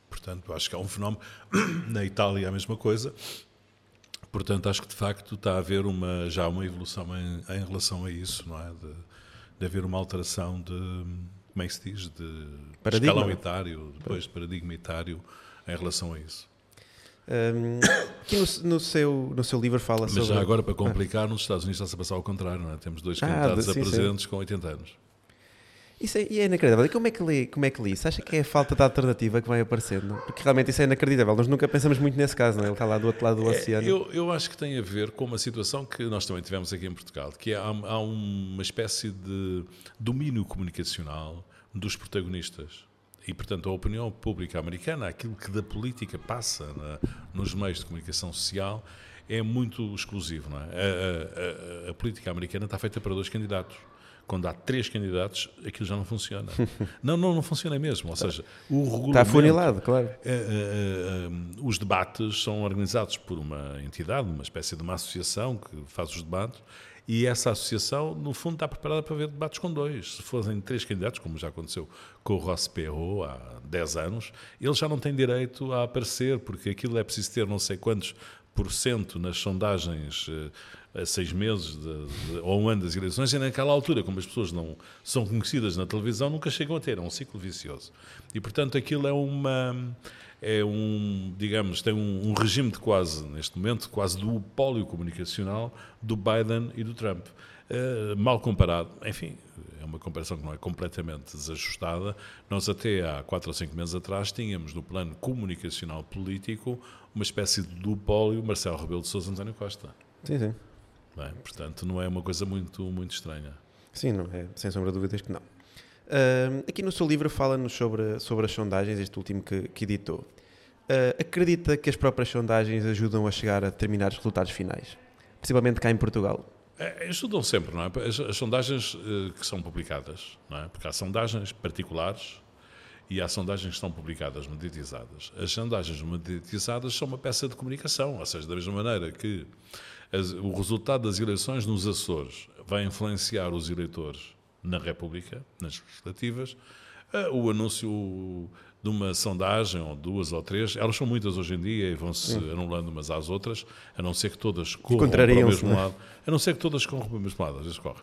Portanto, acho que é um fenómeno. Na Itália, a mesma coisa. Portanto, acho que de facto está a haver uma, já uma evolução em, em relação a isso, não é? De, de, haver uma alteração de, como é que se diz? De paradigma. escalão etário, depois de paradigma etário em relação a isso. Um, no, no, seu, no seu livro fala Mas sobre... Mas já agora, para complicar, nos Estados Unidos está-se a passar ao contrário, não é? Temos dois ah, candidatos sim, a presidentes sim. com 80 anos. Isso é, e é inacreditável. E como é que lê, como é que lê isso? Acha que é a falta de alternativa que vai aparecendo? Porque realmente isso é inacreditável. Nós nunca pensamos muito nesse caso, não é? Ele está lá do outro lado do é, oceano. Eu, eu acho que tem a ver com uma situação que nós também tivemos aqui em Portugal, que é, há, há uma espécie de domínio comunicacional dos protagonistas. E, portanto, a opinião pública americana, aquilo que da política passa na, nos meios de comunicação social, é muito exclusivo. Não é? a, a, a, política americana está feita para dois candidatos quando há três candidatos, aquilo já não funciona. não, não, não funciona mesmo. Ou seja, o regulamento... Está funilado, claro. É, é, é, os debates são organizados por uma entidade, uma espécie de uma associação que faz os debates, e essa associação, no fundo, está preparada para ver debates com dois. Se fossem três candidatos, como já aconteceu com o Ross Perot há 10 anos, ele já não tem direito a aparecer, porque aquilo é preciso ter não sei quantos por cento nas sondagens eh, a seis meses de, de, ou um ano das eleições, e naquela altura, como as pessoas não são conhecidas na televisão, nunca chegam a ter, é um ciclo vicioso. E, portanto, aquilo é uma. É um, digamos, tem um, um regime de quase, neste momento, quase duopólio comunicacional do Biden e do Trump. Uh, mal comparado, enfim, é uma comparação que não é completamente desajustada. Nós, até há quatro ou cinco meses atrás, tínhamos no plano comunicacional político uma espécie de duopólio Marcelo Rebelo de Sousa António Costa. Sim, sim. Bem, portanto, não é uma coisa muito, muito estranha. Sim, não é, sem sombra de dúvidas que não. Uh, aqui no seu livro fala-nos sobre, sobre as sondagens, este último que, que editou. Uh, acredita que as próprias sondagens ajudam a chegar a determinados resultados finais? Principalmente cá em Portugal. É, ajudam sempre, não é? As, as sondagens uh, que são publicadas, não é? Porque há sondagens particulares e há sondagens que são publicadas mediatizadas. As sondagens mediatizadas são uma peça de comunicação, ou seja, da mesma maneira que as, o resultado das eleições nos Açores vai influenciar os eleitores na República, nas legislativas, uh, o anúncio de uma sondagem, ou duas ou três, elas são muitas hoje em dia e vão-se anulando umas às outras, a não ser que todas corram para o mesmo lado, a não ser que todas corram para o mesmo lado, às vezes correm.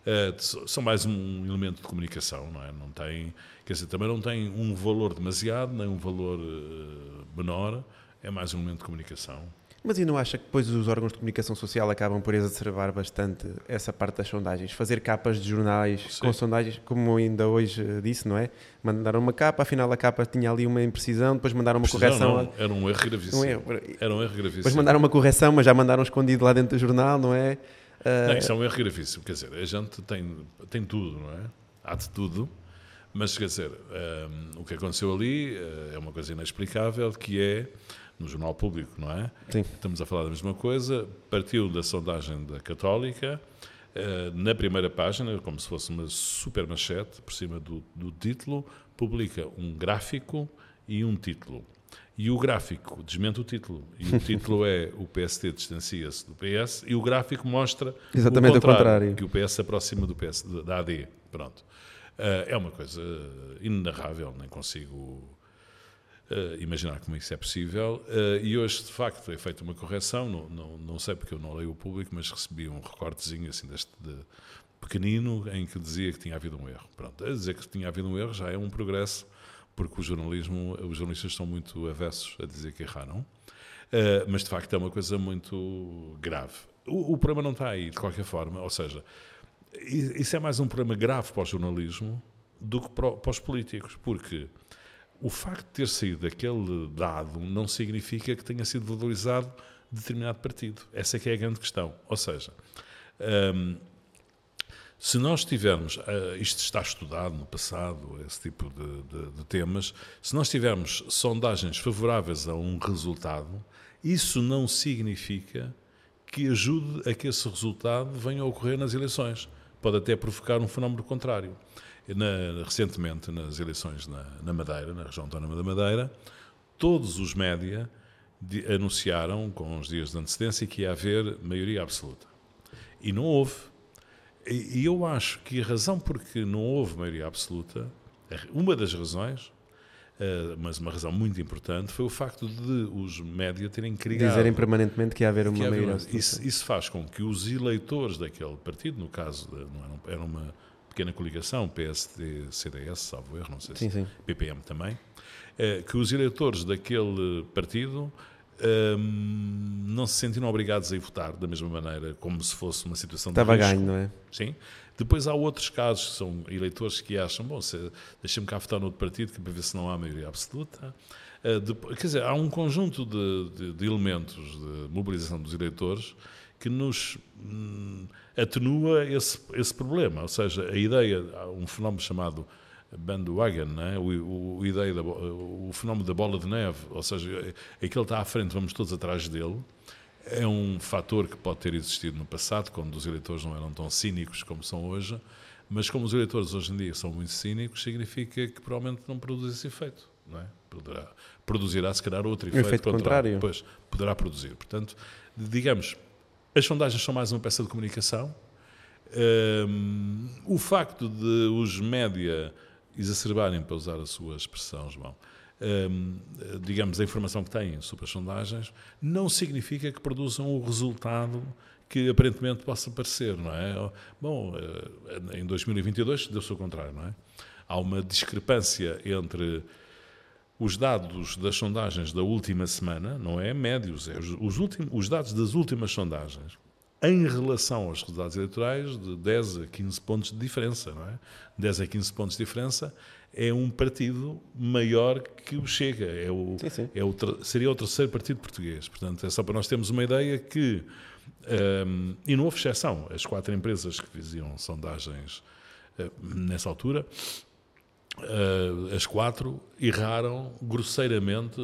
Uh, são mais um elemento de comunicação, não é? Não tem, quer dizer, também não tem um valor demasiado, nem um valor uh, menor, é mais um elemento de comunicação. Mas e não acha que depois os órgãos de comunicação social acabam por exacerbar bastante essa parte das sondagens? Fazer capas de jornais Sim. com sondagens, como ainda hoje disse, não é? Mandaram uma capa, afinal a capa tinha ali uma imprecisão, depois mandaram uma Precisão, correção. Não, era um erro gravíssimo. Um erro. Era um erro gravíssimo. Depois mandaram uma correção, mas já mandaram escondido lá dentro do jornal, não é? Uh... Não, isso é um erro gravíssimo. Quer dizer, a gente tem, tem tudo, não é? Há de tudo. Mas, quer dizer, um, o que aconteceu ali uh, é uma coisa inexplicável, que é no Jornal Público, não é? Sim. Estamos a falar da mesma coisa. Partiu da sondagem da Católica, eh, na primeira página, como se fosse uma super manchete, por cima do, do título, publica um gráfico e um título. E o gráfico desmente o título. E o título é o PST distancia-se do PS e o gráfico mostra Exatamente o contrário, o contrário. que o PS se aproxima do PS, da AD. Pronto. Eh, é uma coisa inenarrável, nem consigo uh, imaginar como isso é possível. Uh, e hoje, de facto, foi feita uma correção, não, não, não, sei porque eu não leio o público, mas recebi um recortezinho assim deste de pequenino em que dizia que tinha havido um erro. Pronto, a dizer que tinha havido um erro já é um progresso, porque o jornalismo, os jornalistas estão muito avessos a dizer que erraram. Uh, mas de facto é uma coisa muito grave. O, o problema não está aí, de qualquer forma, ou seja, isso é mais um problema grave para o jornalismo do que para, para os políticos, porque o facto de ter saído aquele dado não significa que tenha sido valorizado determinado partido. Essa é que é a grande questão. Ou seja, um, se nós tivermos, uh, isto está estudado no passado, esse tipo de, de, de, temas, se nós tivermos sondagens favoráveis a um resultado, isso não significa que ajude a que esse resultado venha a ocorrer nas eleições. Pode até provocar um fenómeno contrário na, recentemente nas eleições na, na, Madeira, na região autónoma da Madeira, todos os média de, anunciaram, com uns dias de antecedência, que ia haver maioria absoluta. E não houve. E, e eu acho que a razão por que não houve maioria absoluta, uma das razões, Uh, mas uma razão muito importante foi o facto de os média terem criado... Dizerem permanentemente que ia haver uma maioria absoluta. Isso, isso, faz com que os eleitores daquele partido, no caso, de, não era, era uma pequena coligação, PSD, CDS, salvo erro, não sei sim, se sim. PPM também, eh, que os eleitores daquele partido ehm, não se sentiram obrigados a ir votar da mesma maneira, como se fosse uma situação Estava de risco. ganho, não é? Sim. Depois há outros casos, que são eleitores que acham, bom, deixa-me cá votar no outro partido que para ver se não há maioria absoluta. Uh, depois, quer dizer, há um conjunto de, de, de, elementos de mobilização dos eleitores que nos hum, atenua esse, esse problema. Ou seja, a ideia, um fenómeno chamado bandwagon, né? o, o, ideia da, o fenómeno da bola de neve, ou seja, aquele está à frente, vamos todos atrás dele, é um fator que pode ter existido no passado, quando os eleitores não eram tão cínicos como são hoje, mas como os eleitores hoje em dia são muito cínicos, significa que provavelmente não produz esse efeito. Não é? Poderá, produzirá, se calhar, outro efeito, efeito contrário. Depois poderá produzir. Portanto, digamos, as sondagens são mais uma peça de comunicação. Um, o facto de os média exacerbarem, para usar a sua expressão, João, um, digamos, a informação que têm sobre as sondagens, não significa que produzam o resultado que aparentemente possa parecer, não é? Bom, eh, em 2022 deu-se o contrário, não é? Há uma discrepância entre os dados das sondagens da última semana, não é médios, é os, os, últimos, os dados das últimas sondagens, em relação aos resultados eleitorais, de 10 a 15 pontos de diferença, não é? 10 a 15 pontos de diferença é um partido maior que o Chega, é o, sim, sim. É o, seria o terceiro partido português. Portanto, é só para nós termos uma ideia que, um, e não houve exceção, as quatro empresas que faziam sondagens uh, nessa altura, Uh, as quatro erraram grosseiramente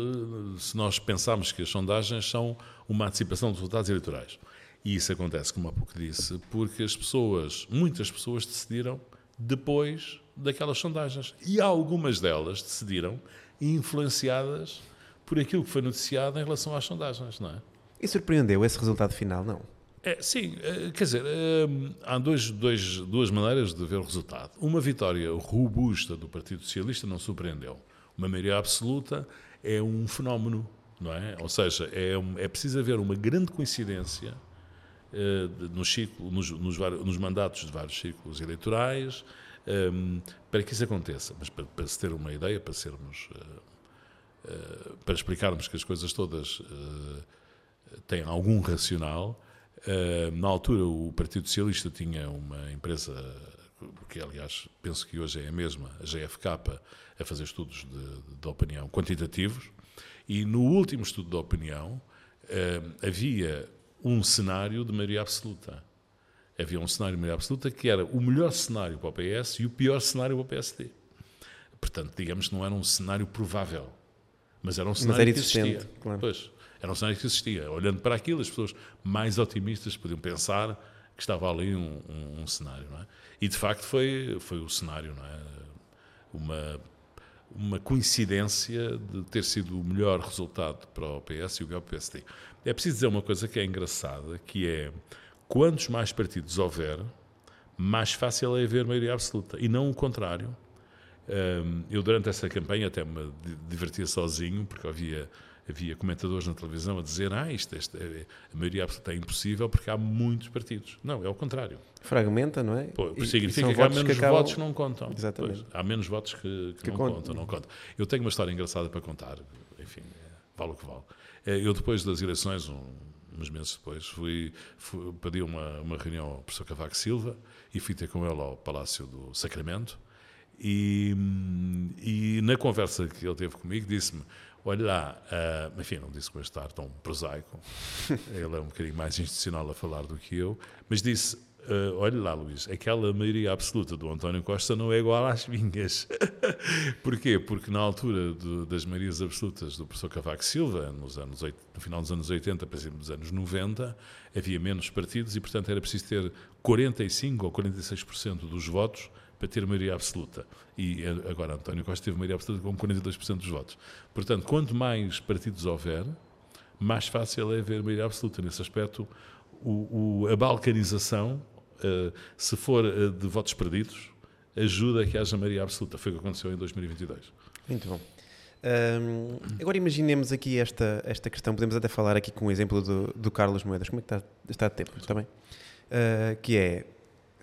se nós pensarmos que as sondagens são uma antecipação dos resultados eleitorais. E isso acontece, como há pouco disse, porque as pessoas, muitas pessoas decidiram depois daquelas sondagens. E algumas delas decidiram influenciadas por aquilo que foi noticiado em relação às sondagens, não é? E surpreendeu esse resultado final, não? É, sim, é, quer dizer, é, há dois, dois, duas maneiras de ver o resultado. Uma vitória robusta do Partido Socialista não surpreendeu. Uma maioria absoluta é um fenómeno, não é? Ou seja, é, é preciso haver uma grande coincidência eh, no ciclo, nos, nos, nos, mandatos de vários ciclos eleitorais um, para que isso aconteça. Mas para, para, se ter uma ideia, para sermos. Uh, uh, para explicarmos que as coisas todas têm algum racional na altura, o Partido Socialista tinha uma empresa, que aliás penso que hoje é a mesma, a GFK, a fazer estudos de, de opinião quantitativos, e no último estudo de opinião havia um cenário de maioria absoluta. Havia um cenário de maioria absoluta que era o melhor cenário para o PS e o pior cenário para o PSD. Portanto, digamos que não era um cenário provável, mas era um cenário mas era que existia. Claro. Pois. Era um cenário que existia. Olhando para aquilo, as pessoas mais otimistas podiam pensar que estava ali um, um, um cenário. Não é? E de facto foi, foi o cenário. Não é? Uma, uma coincidência de ter sido o melhor resultado para o PS e o PSD. É preciso dizer uma coisa que é engraçada, que é quantos mais partidos houver, mais fácil é haver maioria absoluta. E não o contrário. Um, eu, durante essa campanha, até me divertia sozinho, porque havia, havia comentadores na televisão a dizer: Ah, isto, isto é, a maioria absoluta é impossível porque há muitos partidos. Não, é o contrário. Fragmenta, não é? Pô, e, significa que há menos que acabam... votos que não contam. Exatamente. Pois, há menos votos que, que, que não contam. contam, não contam. Eu tenho uma história engraçada para contar, enfim, vale o que vale. Eh, eu, depois das eleições, um, uns meses depois, fui, fui pedi uma, uma reunião ao professor Cavaco Silva e fui ter com ele ao Palácio do Sacramento. E, e na conversa que ele teve comigo, disse-me: Olha lá, uh, enfim, não disse com este ar tão prosaico, ele é um bocadinho mais institucional a falar do que eu, mas disse: Uh, olha lá, Luís, aquela maioria absoluta do António Costa não é igual às minhas. Porquê? Porque na altura de, das maiorias absolutas do professor Cavaco Silva, nos anos, no final dos anos 80, por exemplo, dos anos 90, havia menos partidos e, portanto, era preciso ter 45% ou 46% dos votos para ter maioria absoluta. E agora António Costa teve maioria absoluta com 42% dos votos. Portanto, quanto mais partidos houver, mais fácil é haver maioria absoluta. Nesse aspecto, o, o, a balcanização eh, se for uh, de votos perdidos, ajuda a que haja maioria absoluta. Foi o que aconteceu em 2022. Muito bom. Um, agora imaginemos aqui esta, esta questão, podemos até falar aqui com o exemplo do, do Carlos Moedas. Como é que está, está de tempo? Está bem? Uh, que é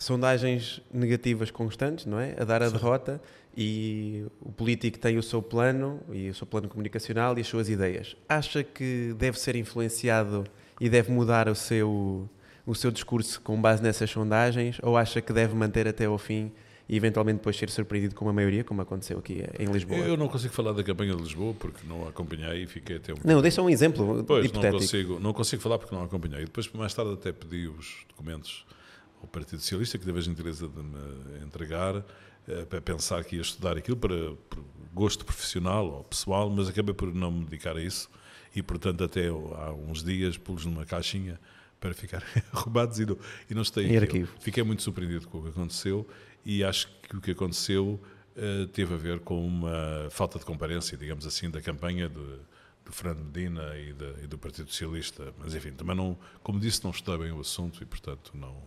sondagens negativas constantes, não é? A dar a Sim. derrota e o político tem o seu plano e o seu plano comunicacional e as suas ideias. Acha que deve ser influenciado e deve mudar o seu o seu discurso com base nessas sondagens ou acha que deve manter até ao fim e eventualmente depois ser surpreendido com uma maioria, como aconteceu aqui em Lisboa? Eu não consigo falar da campanha de Lisboa porque não a acompanhei e fiquei até um Não, deixa um exemplo pois, hipotético. Não consigo, não consigo falar porque não a acompanhei. Depois, mais tarde, até pedi os documentos ao Partido Socialista, que teve a gentileza de me entregar, eh, para pensar que ia estudar aquilo para, gosto profissional ou pessoal, mas acabei por não me dedicar a isso e, portanto, até há uns dias pus numa caixinha para ficar roubados e não, e não em arquivo. Fiquei muito surpreendido com o que aconteceu e acho que o que aconteceu uh, teve a ver com uma falta de comparência, digamos assim, da campanha de, do Fernando Medina e, de, e, do Partido Socialista. Mas, enfim, também não, como disse, não estudei bem o assunto e, portanto, não,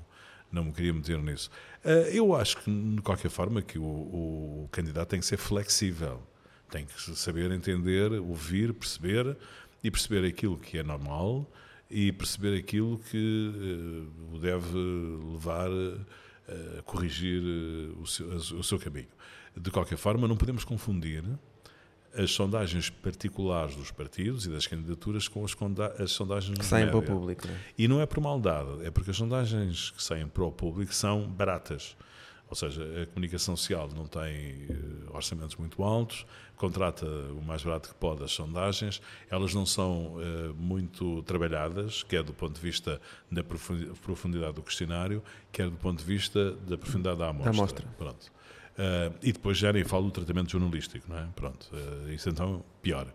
não me queria meter nisso. Uh, eu acho que, de qualquer forma, que o, o, candidato tem que ser flexível. Tem que saber entender, ouvir, perceber e perceber aquilo que é normal e perceber aquilo que uh, o deve levar a corrigir o, seu, o seu caminho. De qualquer forma, não podemos confundir as sondagens particulares dos partidos e das candidaturas com as, as sondagens que saem para o público. Não é? E não é por maldade, é porque as sondagens que saem para o público são baratas. Ou seja, a comunicação social não tem uh, orçamentos muito altos, contrata o mais barato que pode as sondagens, elas não são uh, muito trabalhadas, quer do ponto de vista da profundidade do questionário, quer do ponto de vista da profundidade da amostra. Da amostra. Pronto. Uh, e depois já nem falo do tratamento jornalístico, não é? Pronto, isso então pior.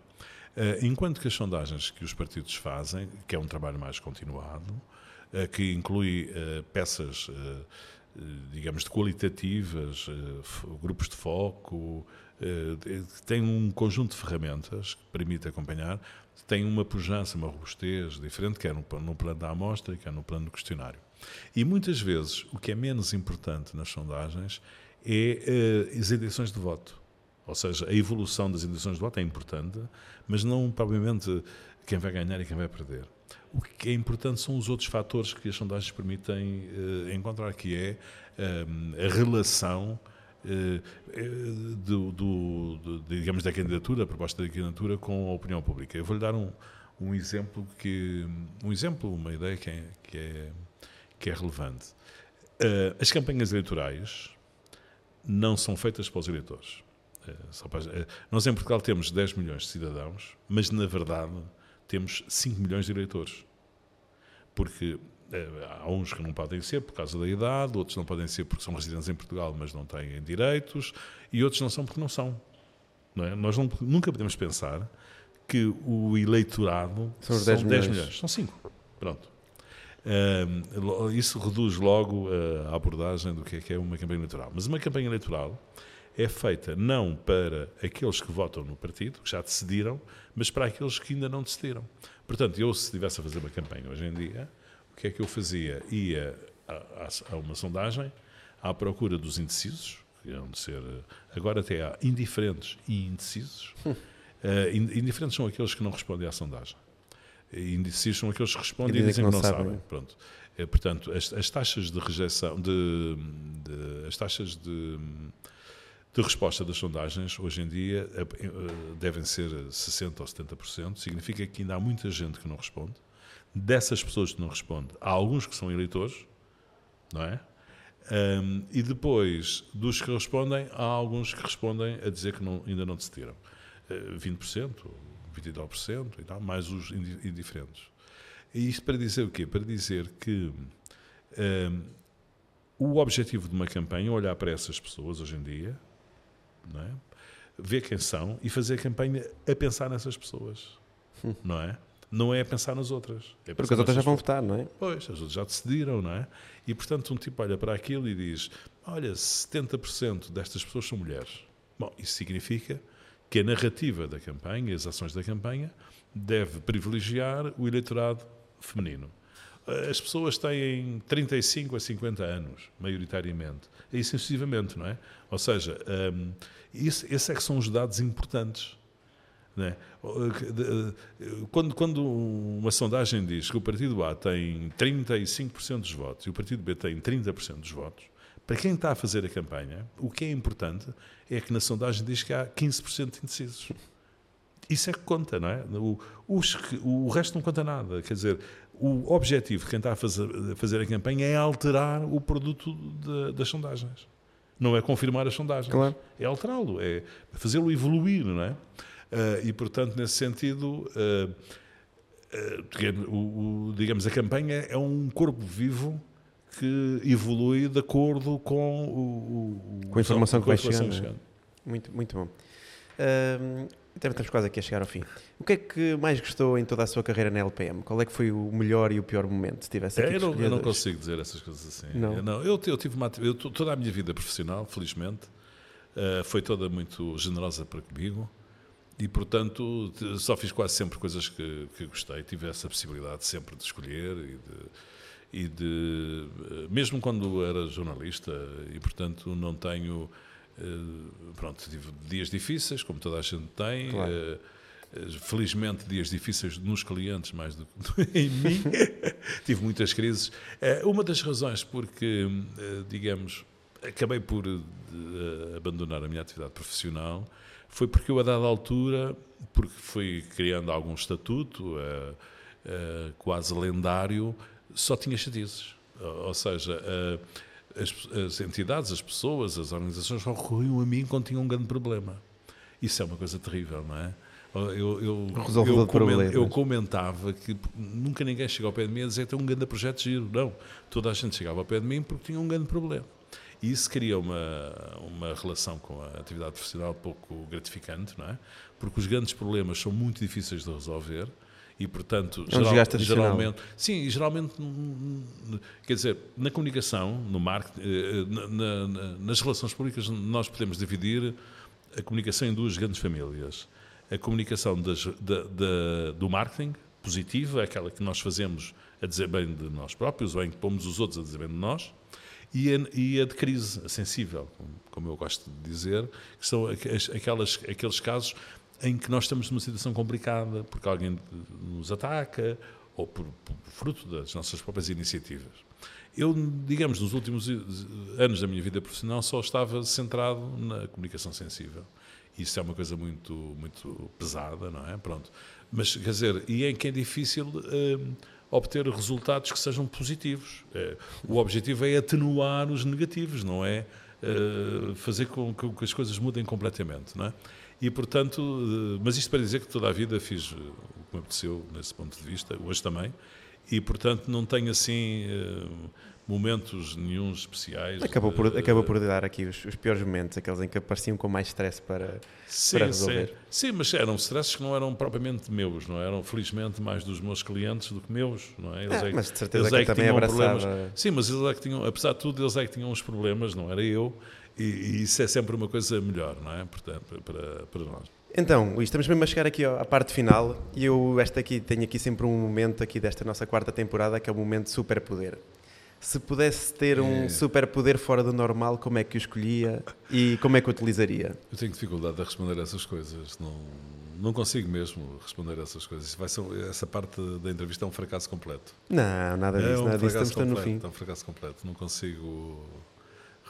enquanto que as sondagens que os partidos fazem, que é um trabalho mais continuado, que inclui peças eh, digamos, de qualitativas, eh, grupos de foco, eh, tem um conjunto de ferramentas que permite acompanhar, tem uma pujança, uma robustez diferente, quer no, no plano da amostra, quer no plano do questionário. E muitas vezes o que é menos importante nas sondagens é as intenções de voto. Ou seja, a evolução das intenções de voto é importante, mas não propriamente quem vai ganhar e quem vai perder. O que é importante são os outros fatores que as sondagens permitem uh, encontrar, que é eh, a relação uh, do, do, do, digamos, da candidatura, a proposta da candidatura com a opinião pública. Eu vou-lhe dar um, um exemplo que um exemplo, uma ideia que é, que é, que é relevante. Uh, as campanhas eleitorais não são feitas para os eleitores. Para, nós em Portugal temos 10 milhões de cidadãos, mas na verdade temos 5 milhões de eleitores. Porque é, há uns que não podem ser por causa da idade, outros não podem ser porque são residentes em Portugal, mas não têm direitos, e outros não são porque não são. Não é? Nós não, nunca podemos pensar que o eleitorado são, são 10, 10 milhões. São 5. Pronto. Um, isso reduz logo a abordagem do que é, que é uma campanha eleitoral. Mas uma campanha eleitoral é feita não para aqueles que votam no partido, que já decidiram, mas para aqueles que ainda não decidiram. Portanto, eu se estivesse a fazer uma campanha hoje em dia, o que é que eu fazia? Ia a, a, a uma sondagem à procura dos indecisos, que de ser. Agora até há indiferentes e indecisos. uh, indiferentes são aqueles que não respondem à sondagem. Indecisos são aqueles que respondem e dizem que não, que não sabem. sabem. Pronto. É, portanto, as, as, taxas de rejeição, de, de, as taxas de, de resposta das sondagens, hoje em dia, é, é, devem ser 60% ou 70%. Significa que ainda há muita gente que não responde. Dessas pessoas que não respondem, há alguns que são eleitores, não é? Um, e depois, dos que respondem, há alguns que respondem a dizer que não, ainda não decidiram. Uh, 20%, 29% e tal, mais os indiferentes. E isto para dizer o quê? Para dizer que um, o objetivo de uma campanha é olhar para essas pessoas hoje em dia, não é? ver quem são e fazer a campanha a pensar nessas pessoas, hum. não é? Não é a pensar nas outras. É Porque as outras já vão votar, não é? Pois, as outras já decidiram, não é? E portanto um tipo olha para aquilo e diz: Olha, 70% destas pessoas são mulheres. Bom, isso significa que a narrativa da campanha, as ações da campanha, deve privilegiar o eleitorado feminino. As pessoas têm 35 a 50 anos, maioritariamente, e sucessivamente, não é? Ou seja, um, isso, esses é que são os dados importantes. É? Quando, quando uma sondagem diz que o partido A tem 35% dos votos e o partido B tem 30% dos votos, para quem está a fazer a campanha, o que é importante é que na sondagem diz que há 15% de indecisos. Isso é que conta, não é? O, os, o resto não conta nada. Quer dizer, o objetivo de quem está a fazer, a, fazer a campanha é alterar o produto de, das sondagens. Não é confirmar as sondagens. Claro. É alterá-lo, é fazê-lo evoluir, não é? Uh, e, portanto, nesse sentido, uh, uh, digamos, a campanha é um corpo vivo que evolui de acordo com o, o com a informação que vai chegando. chegando. Muito, muito bom. Uh, estamos quase aqui a chegar ao fim. O que é que mais gostou em toda a sua carreira na LPM? Qual é que foi o melhor e o pior momento? Se tivesse aqui é, eu, não, eu não consigo dizer essas coisas assim. Não. Eu, não, eu, eu tive uma, eu, toda a minha vida profissional, felizmente, uh, foi toda muito generosa para comigo e, portanto, só fiz quase sempre coisas que, que gostei. Tive essa possibilidade sempre de escolher e de e de eh, mesmo quando era jornalista e portanto não tenho eh, pronto tive dias difíceis como toda a gente tem claro. Eh, felizmente dias difíceis nos clientes mais do que em mim tive muitas crises uma das razões porque digamos acabei por abandonar a minha atividade profissional foi porque eu a dada altura porque fui criando algum estatuto quase lendário só tinha chatices. Ou seja, as, as, entidades, as pessoas, as organizações recorriam a mim quando tinham um grande problema. Isso é uma coisa terrível, não é? Eu, eu, eu, coment, eu, comentava que nunca ninguém chega ao pé de mim a dizer que tem um grande projeto giro. Não. Toda a gente chegava ao pé de mim porque tinha um grande problema. E isso cria uma, uma relação com a atividade profissional pouco gratificante, não é? Porque os grandes problemas são muito difíceis de resolver e portanto é um geral, geralmente sim geralmente quer dizer na comunicação no marketing eh, na, na, nas relações públicas nós podemos dividir a comunicação em duas grandes famílias. A comunicação das, da, da, do marketing positiva aquela que nós fazemos a dizer bem de nós próprios ou em que pomos os outros a dizer bem de nós e a, e a de crise, a sensível, como eu gosto de dizer, que são aquelas, aqueles casos em que nós estamos numa situação complicada porque alguém nos ataca ou por, por, fruto das nossas próprias iniciativas. Eu, digamos, nos últimos anos da minha vida profissional só estava centrado na comunicação sensível. Isso é uma coisa muito, muito pesada, não é? Pronto. Mas, quer dizer, e em que é difícil uh, obter resultados que sejam positivos. Uh, o objetivo é atenuar os negativos, não é uh, fazer com que as coisas mudem completamente, não é? E, portanto, eh, mas isto para dizer que toda a vida fiz eh, o que me apeteceu nesse ponto de vista, hoje também, e, portanto, não tenho assim eh, momentos nenhum especiais. Acabou por, acabou por dar aqui os, os, piores momentos, aqueles em que apareciam com mais stress para, sim, para resolver. Sim. sim, mas eram stresses que não eram propriamente meus, não eram, felizmente, mais dos meus clientes do que meus, não é? Eles é, é mas de certeza que, é que também abraçava... Problemas. Sim, mas eles é que tinham, apesar de tudo, eles é que tinham os problemas, não era eu, e, e, isso é sempre uma coisa melhor, não é? Portanto, para, para nós. Então, Luís, estamos mesmo a chegar aqui à parte final e eu esta aqui tenho aqui sempre um momento aqui desta nossa quarta temporada que é o momento superpoder. se pudesse ter um é. superpoder fora do normal, como é que o escolhia e como é que o utilizaria? Eu tenho dificuldade a responder a essas coisas. Não, não consigo mesmo responder a essas coisas. Vai ser, essa parte da entrevista é um fracasso completo. Não, nada disso. É um nada disso. Estamos completo, no fim. É um fracasso completo. Não consigo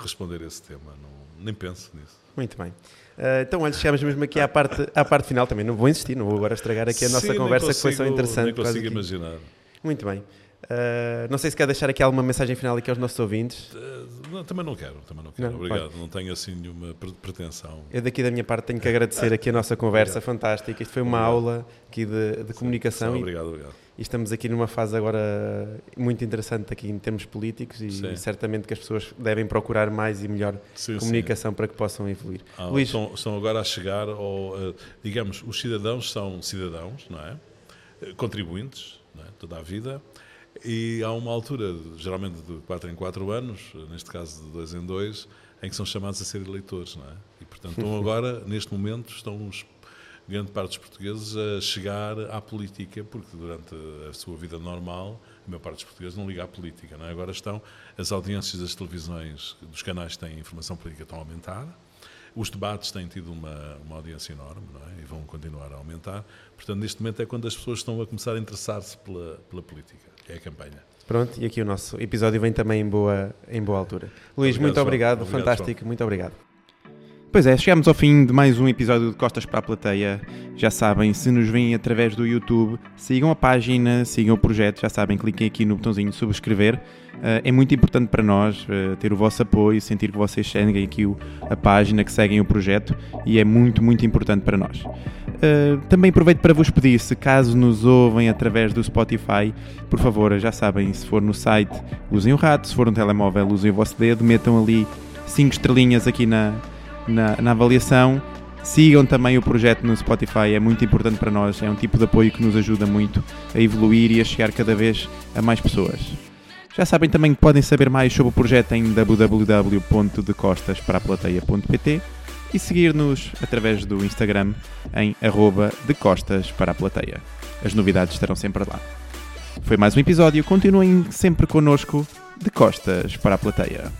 responder a esse tema. Não, nem penso nisso. Muito bem. Uh, então, olha, chegamos mesmo aqui à parte, à parte final também. Não vou insistir, não vou agora estragar aqui a nossa Sim, conversa consigo, que foi tão interessante. Nem consigo imaginar. Muito bem. Uh, não sei se quer deixar aqui alguma mensagem final aqui aos nossos ouvintes. Uh, não, também não quero, também não quero. Não, Obrigado, pode. não tenho assim nenhuma pretensão. Eu daqui da minha parte tenho que agradecer aqui a nossa conversa obrigado. fantástica. Isto foi uma obrigado. aula aqui de, de comunicação. Sim, obrigado, obrigado. E estamos aqui numa fase agora muito interessante aqui em termos políticos e sim. certamente que as pessoas devem procurar mais e melhor sim, comunicação sim. para que possam evoluir. Ah, Luís, estão, estão, agora a chegar ao, uh, digamos, os cidadãos são cidadãos, não é? Contribuintes, não é? toda a vida e há uma altura, geralmente de 4 em 4 anos, neste caso de 2 em 2, em que são chamados a ser eleitores, não é? E, portanto, estão agora, neste momento, estão os, grande parte dos portugueses a chegar à política, porque durante a sua vida normal, a maior parte dos portugueses não liga à política, não é? Agora estão, as audiências das televisões, dos canais que têm informação política estão a aumentar, os debates têm tido uma, uma audiência enorme é? e vão continuar a aumentar. Portanto, neste momento é quando as pessoas estão a começar a interessar-se pela, pela política é a campanha. Pronto, e aqui o nosso episódio vem também em boa, em boa altura. Luís, obrigado, muito obrigado, obrigado fantástico, João. muito obrigado. Pois é, chegamos ao fim de mais um episódio de Costas para a Plateia. Já sabem, se nos veem através do YouTube, sigam a página, sigam o projeto, já sabem, cliquem aqui no botãozinho subscrever. Uh, é muito importante para nós uh, ter o vosso apoio, sentir que vocês seguem aqui a página, que seguem o projeto e é muito, muito importante para nós. Uh, também aproveito para vos pedir, se caso nos ouvem através do Spotify, por favor, já sabem, se for no site, usem o rato, se for no telemóvel, usem o vosso dedo, metam ali 5 estrelinhas aqui na, na, na avaliação. Sigam também o projeto no Spotify, é muito importante para nós, é um tipo de apoio que nos ajuda muito a evoluir e a chegar cada vez a mais pessoas. Já sabem também que podem saber mais sobre o projeto em www.decostasparaaplateia.pt e seguir-nos através do Instagram em arroba para a plateia. As novidades estarão sempre lá. Foi mais um episódio, continuem sempre connosco de costas para a plateia.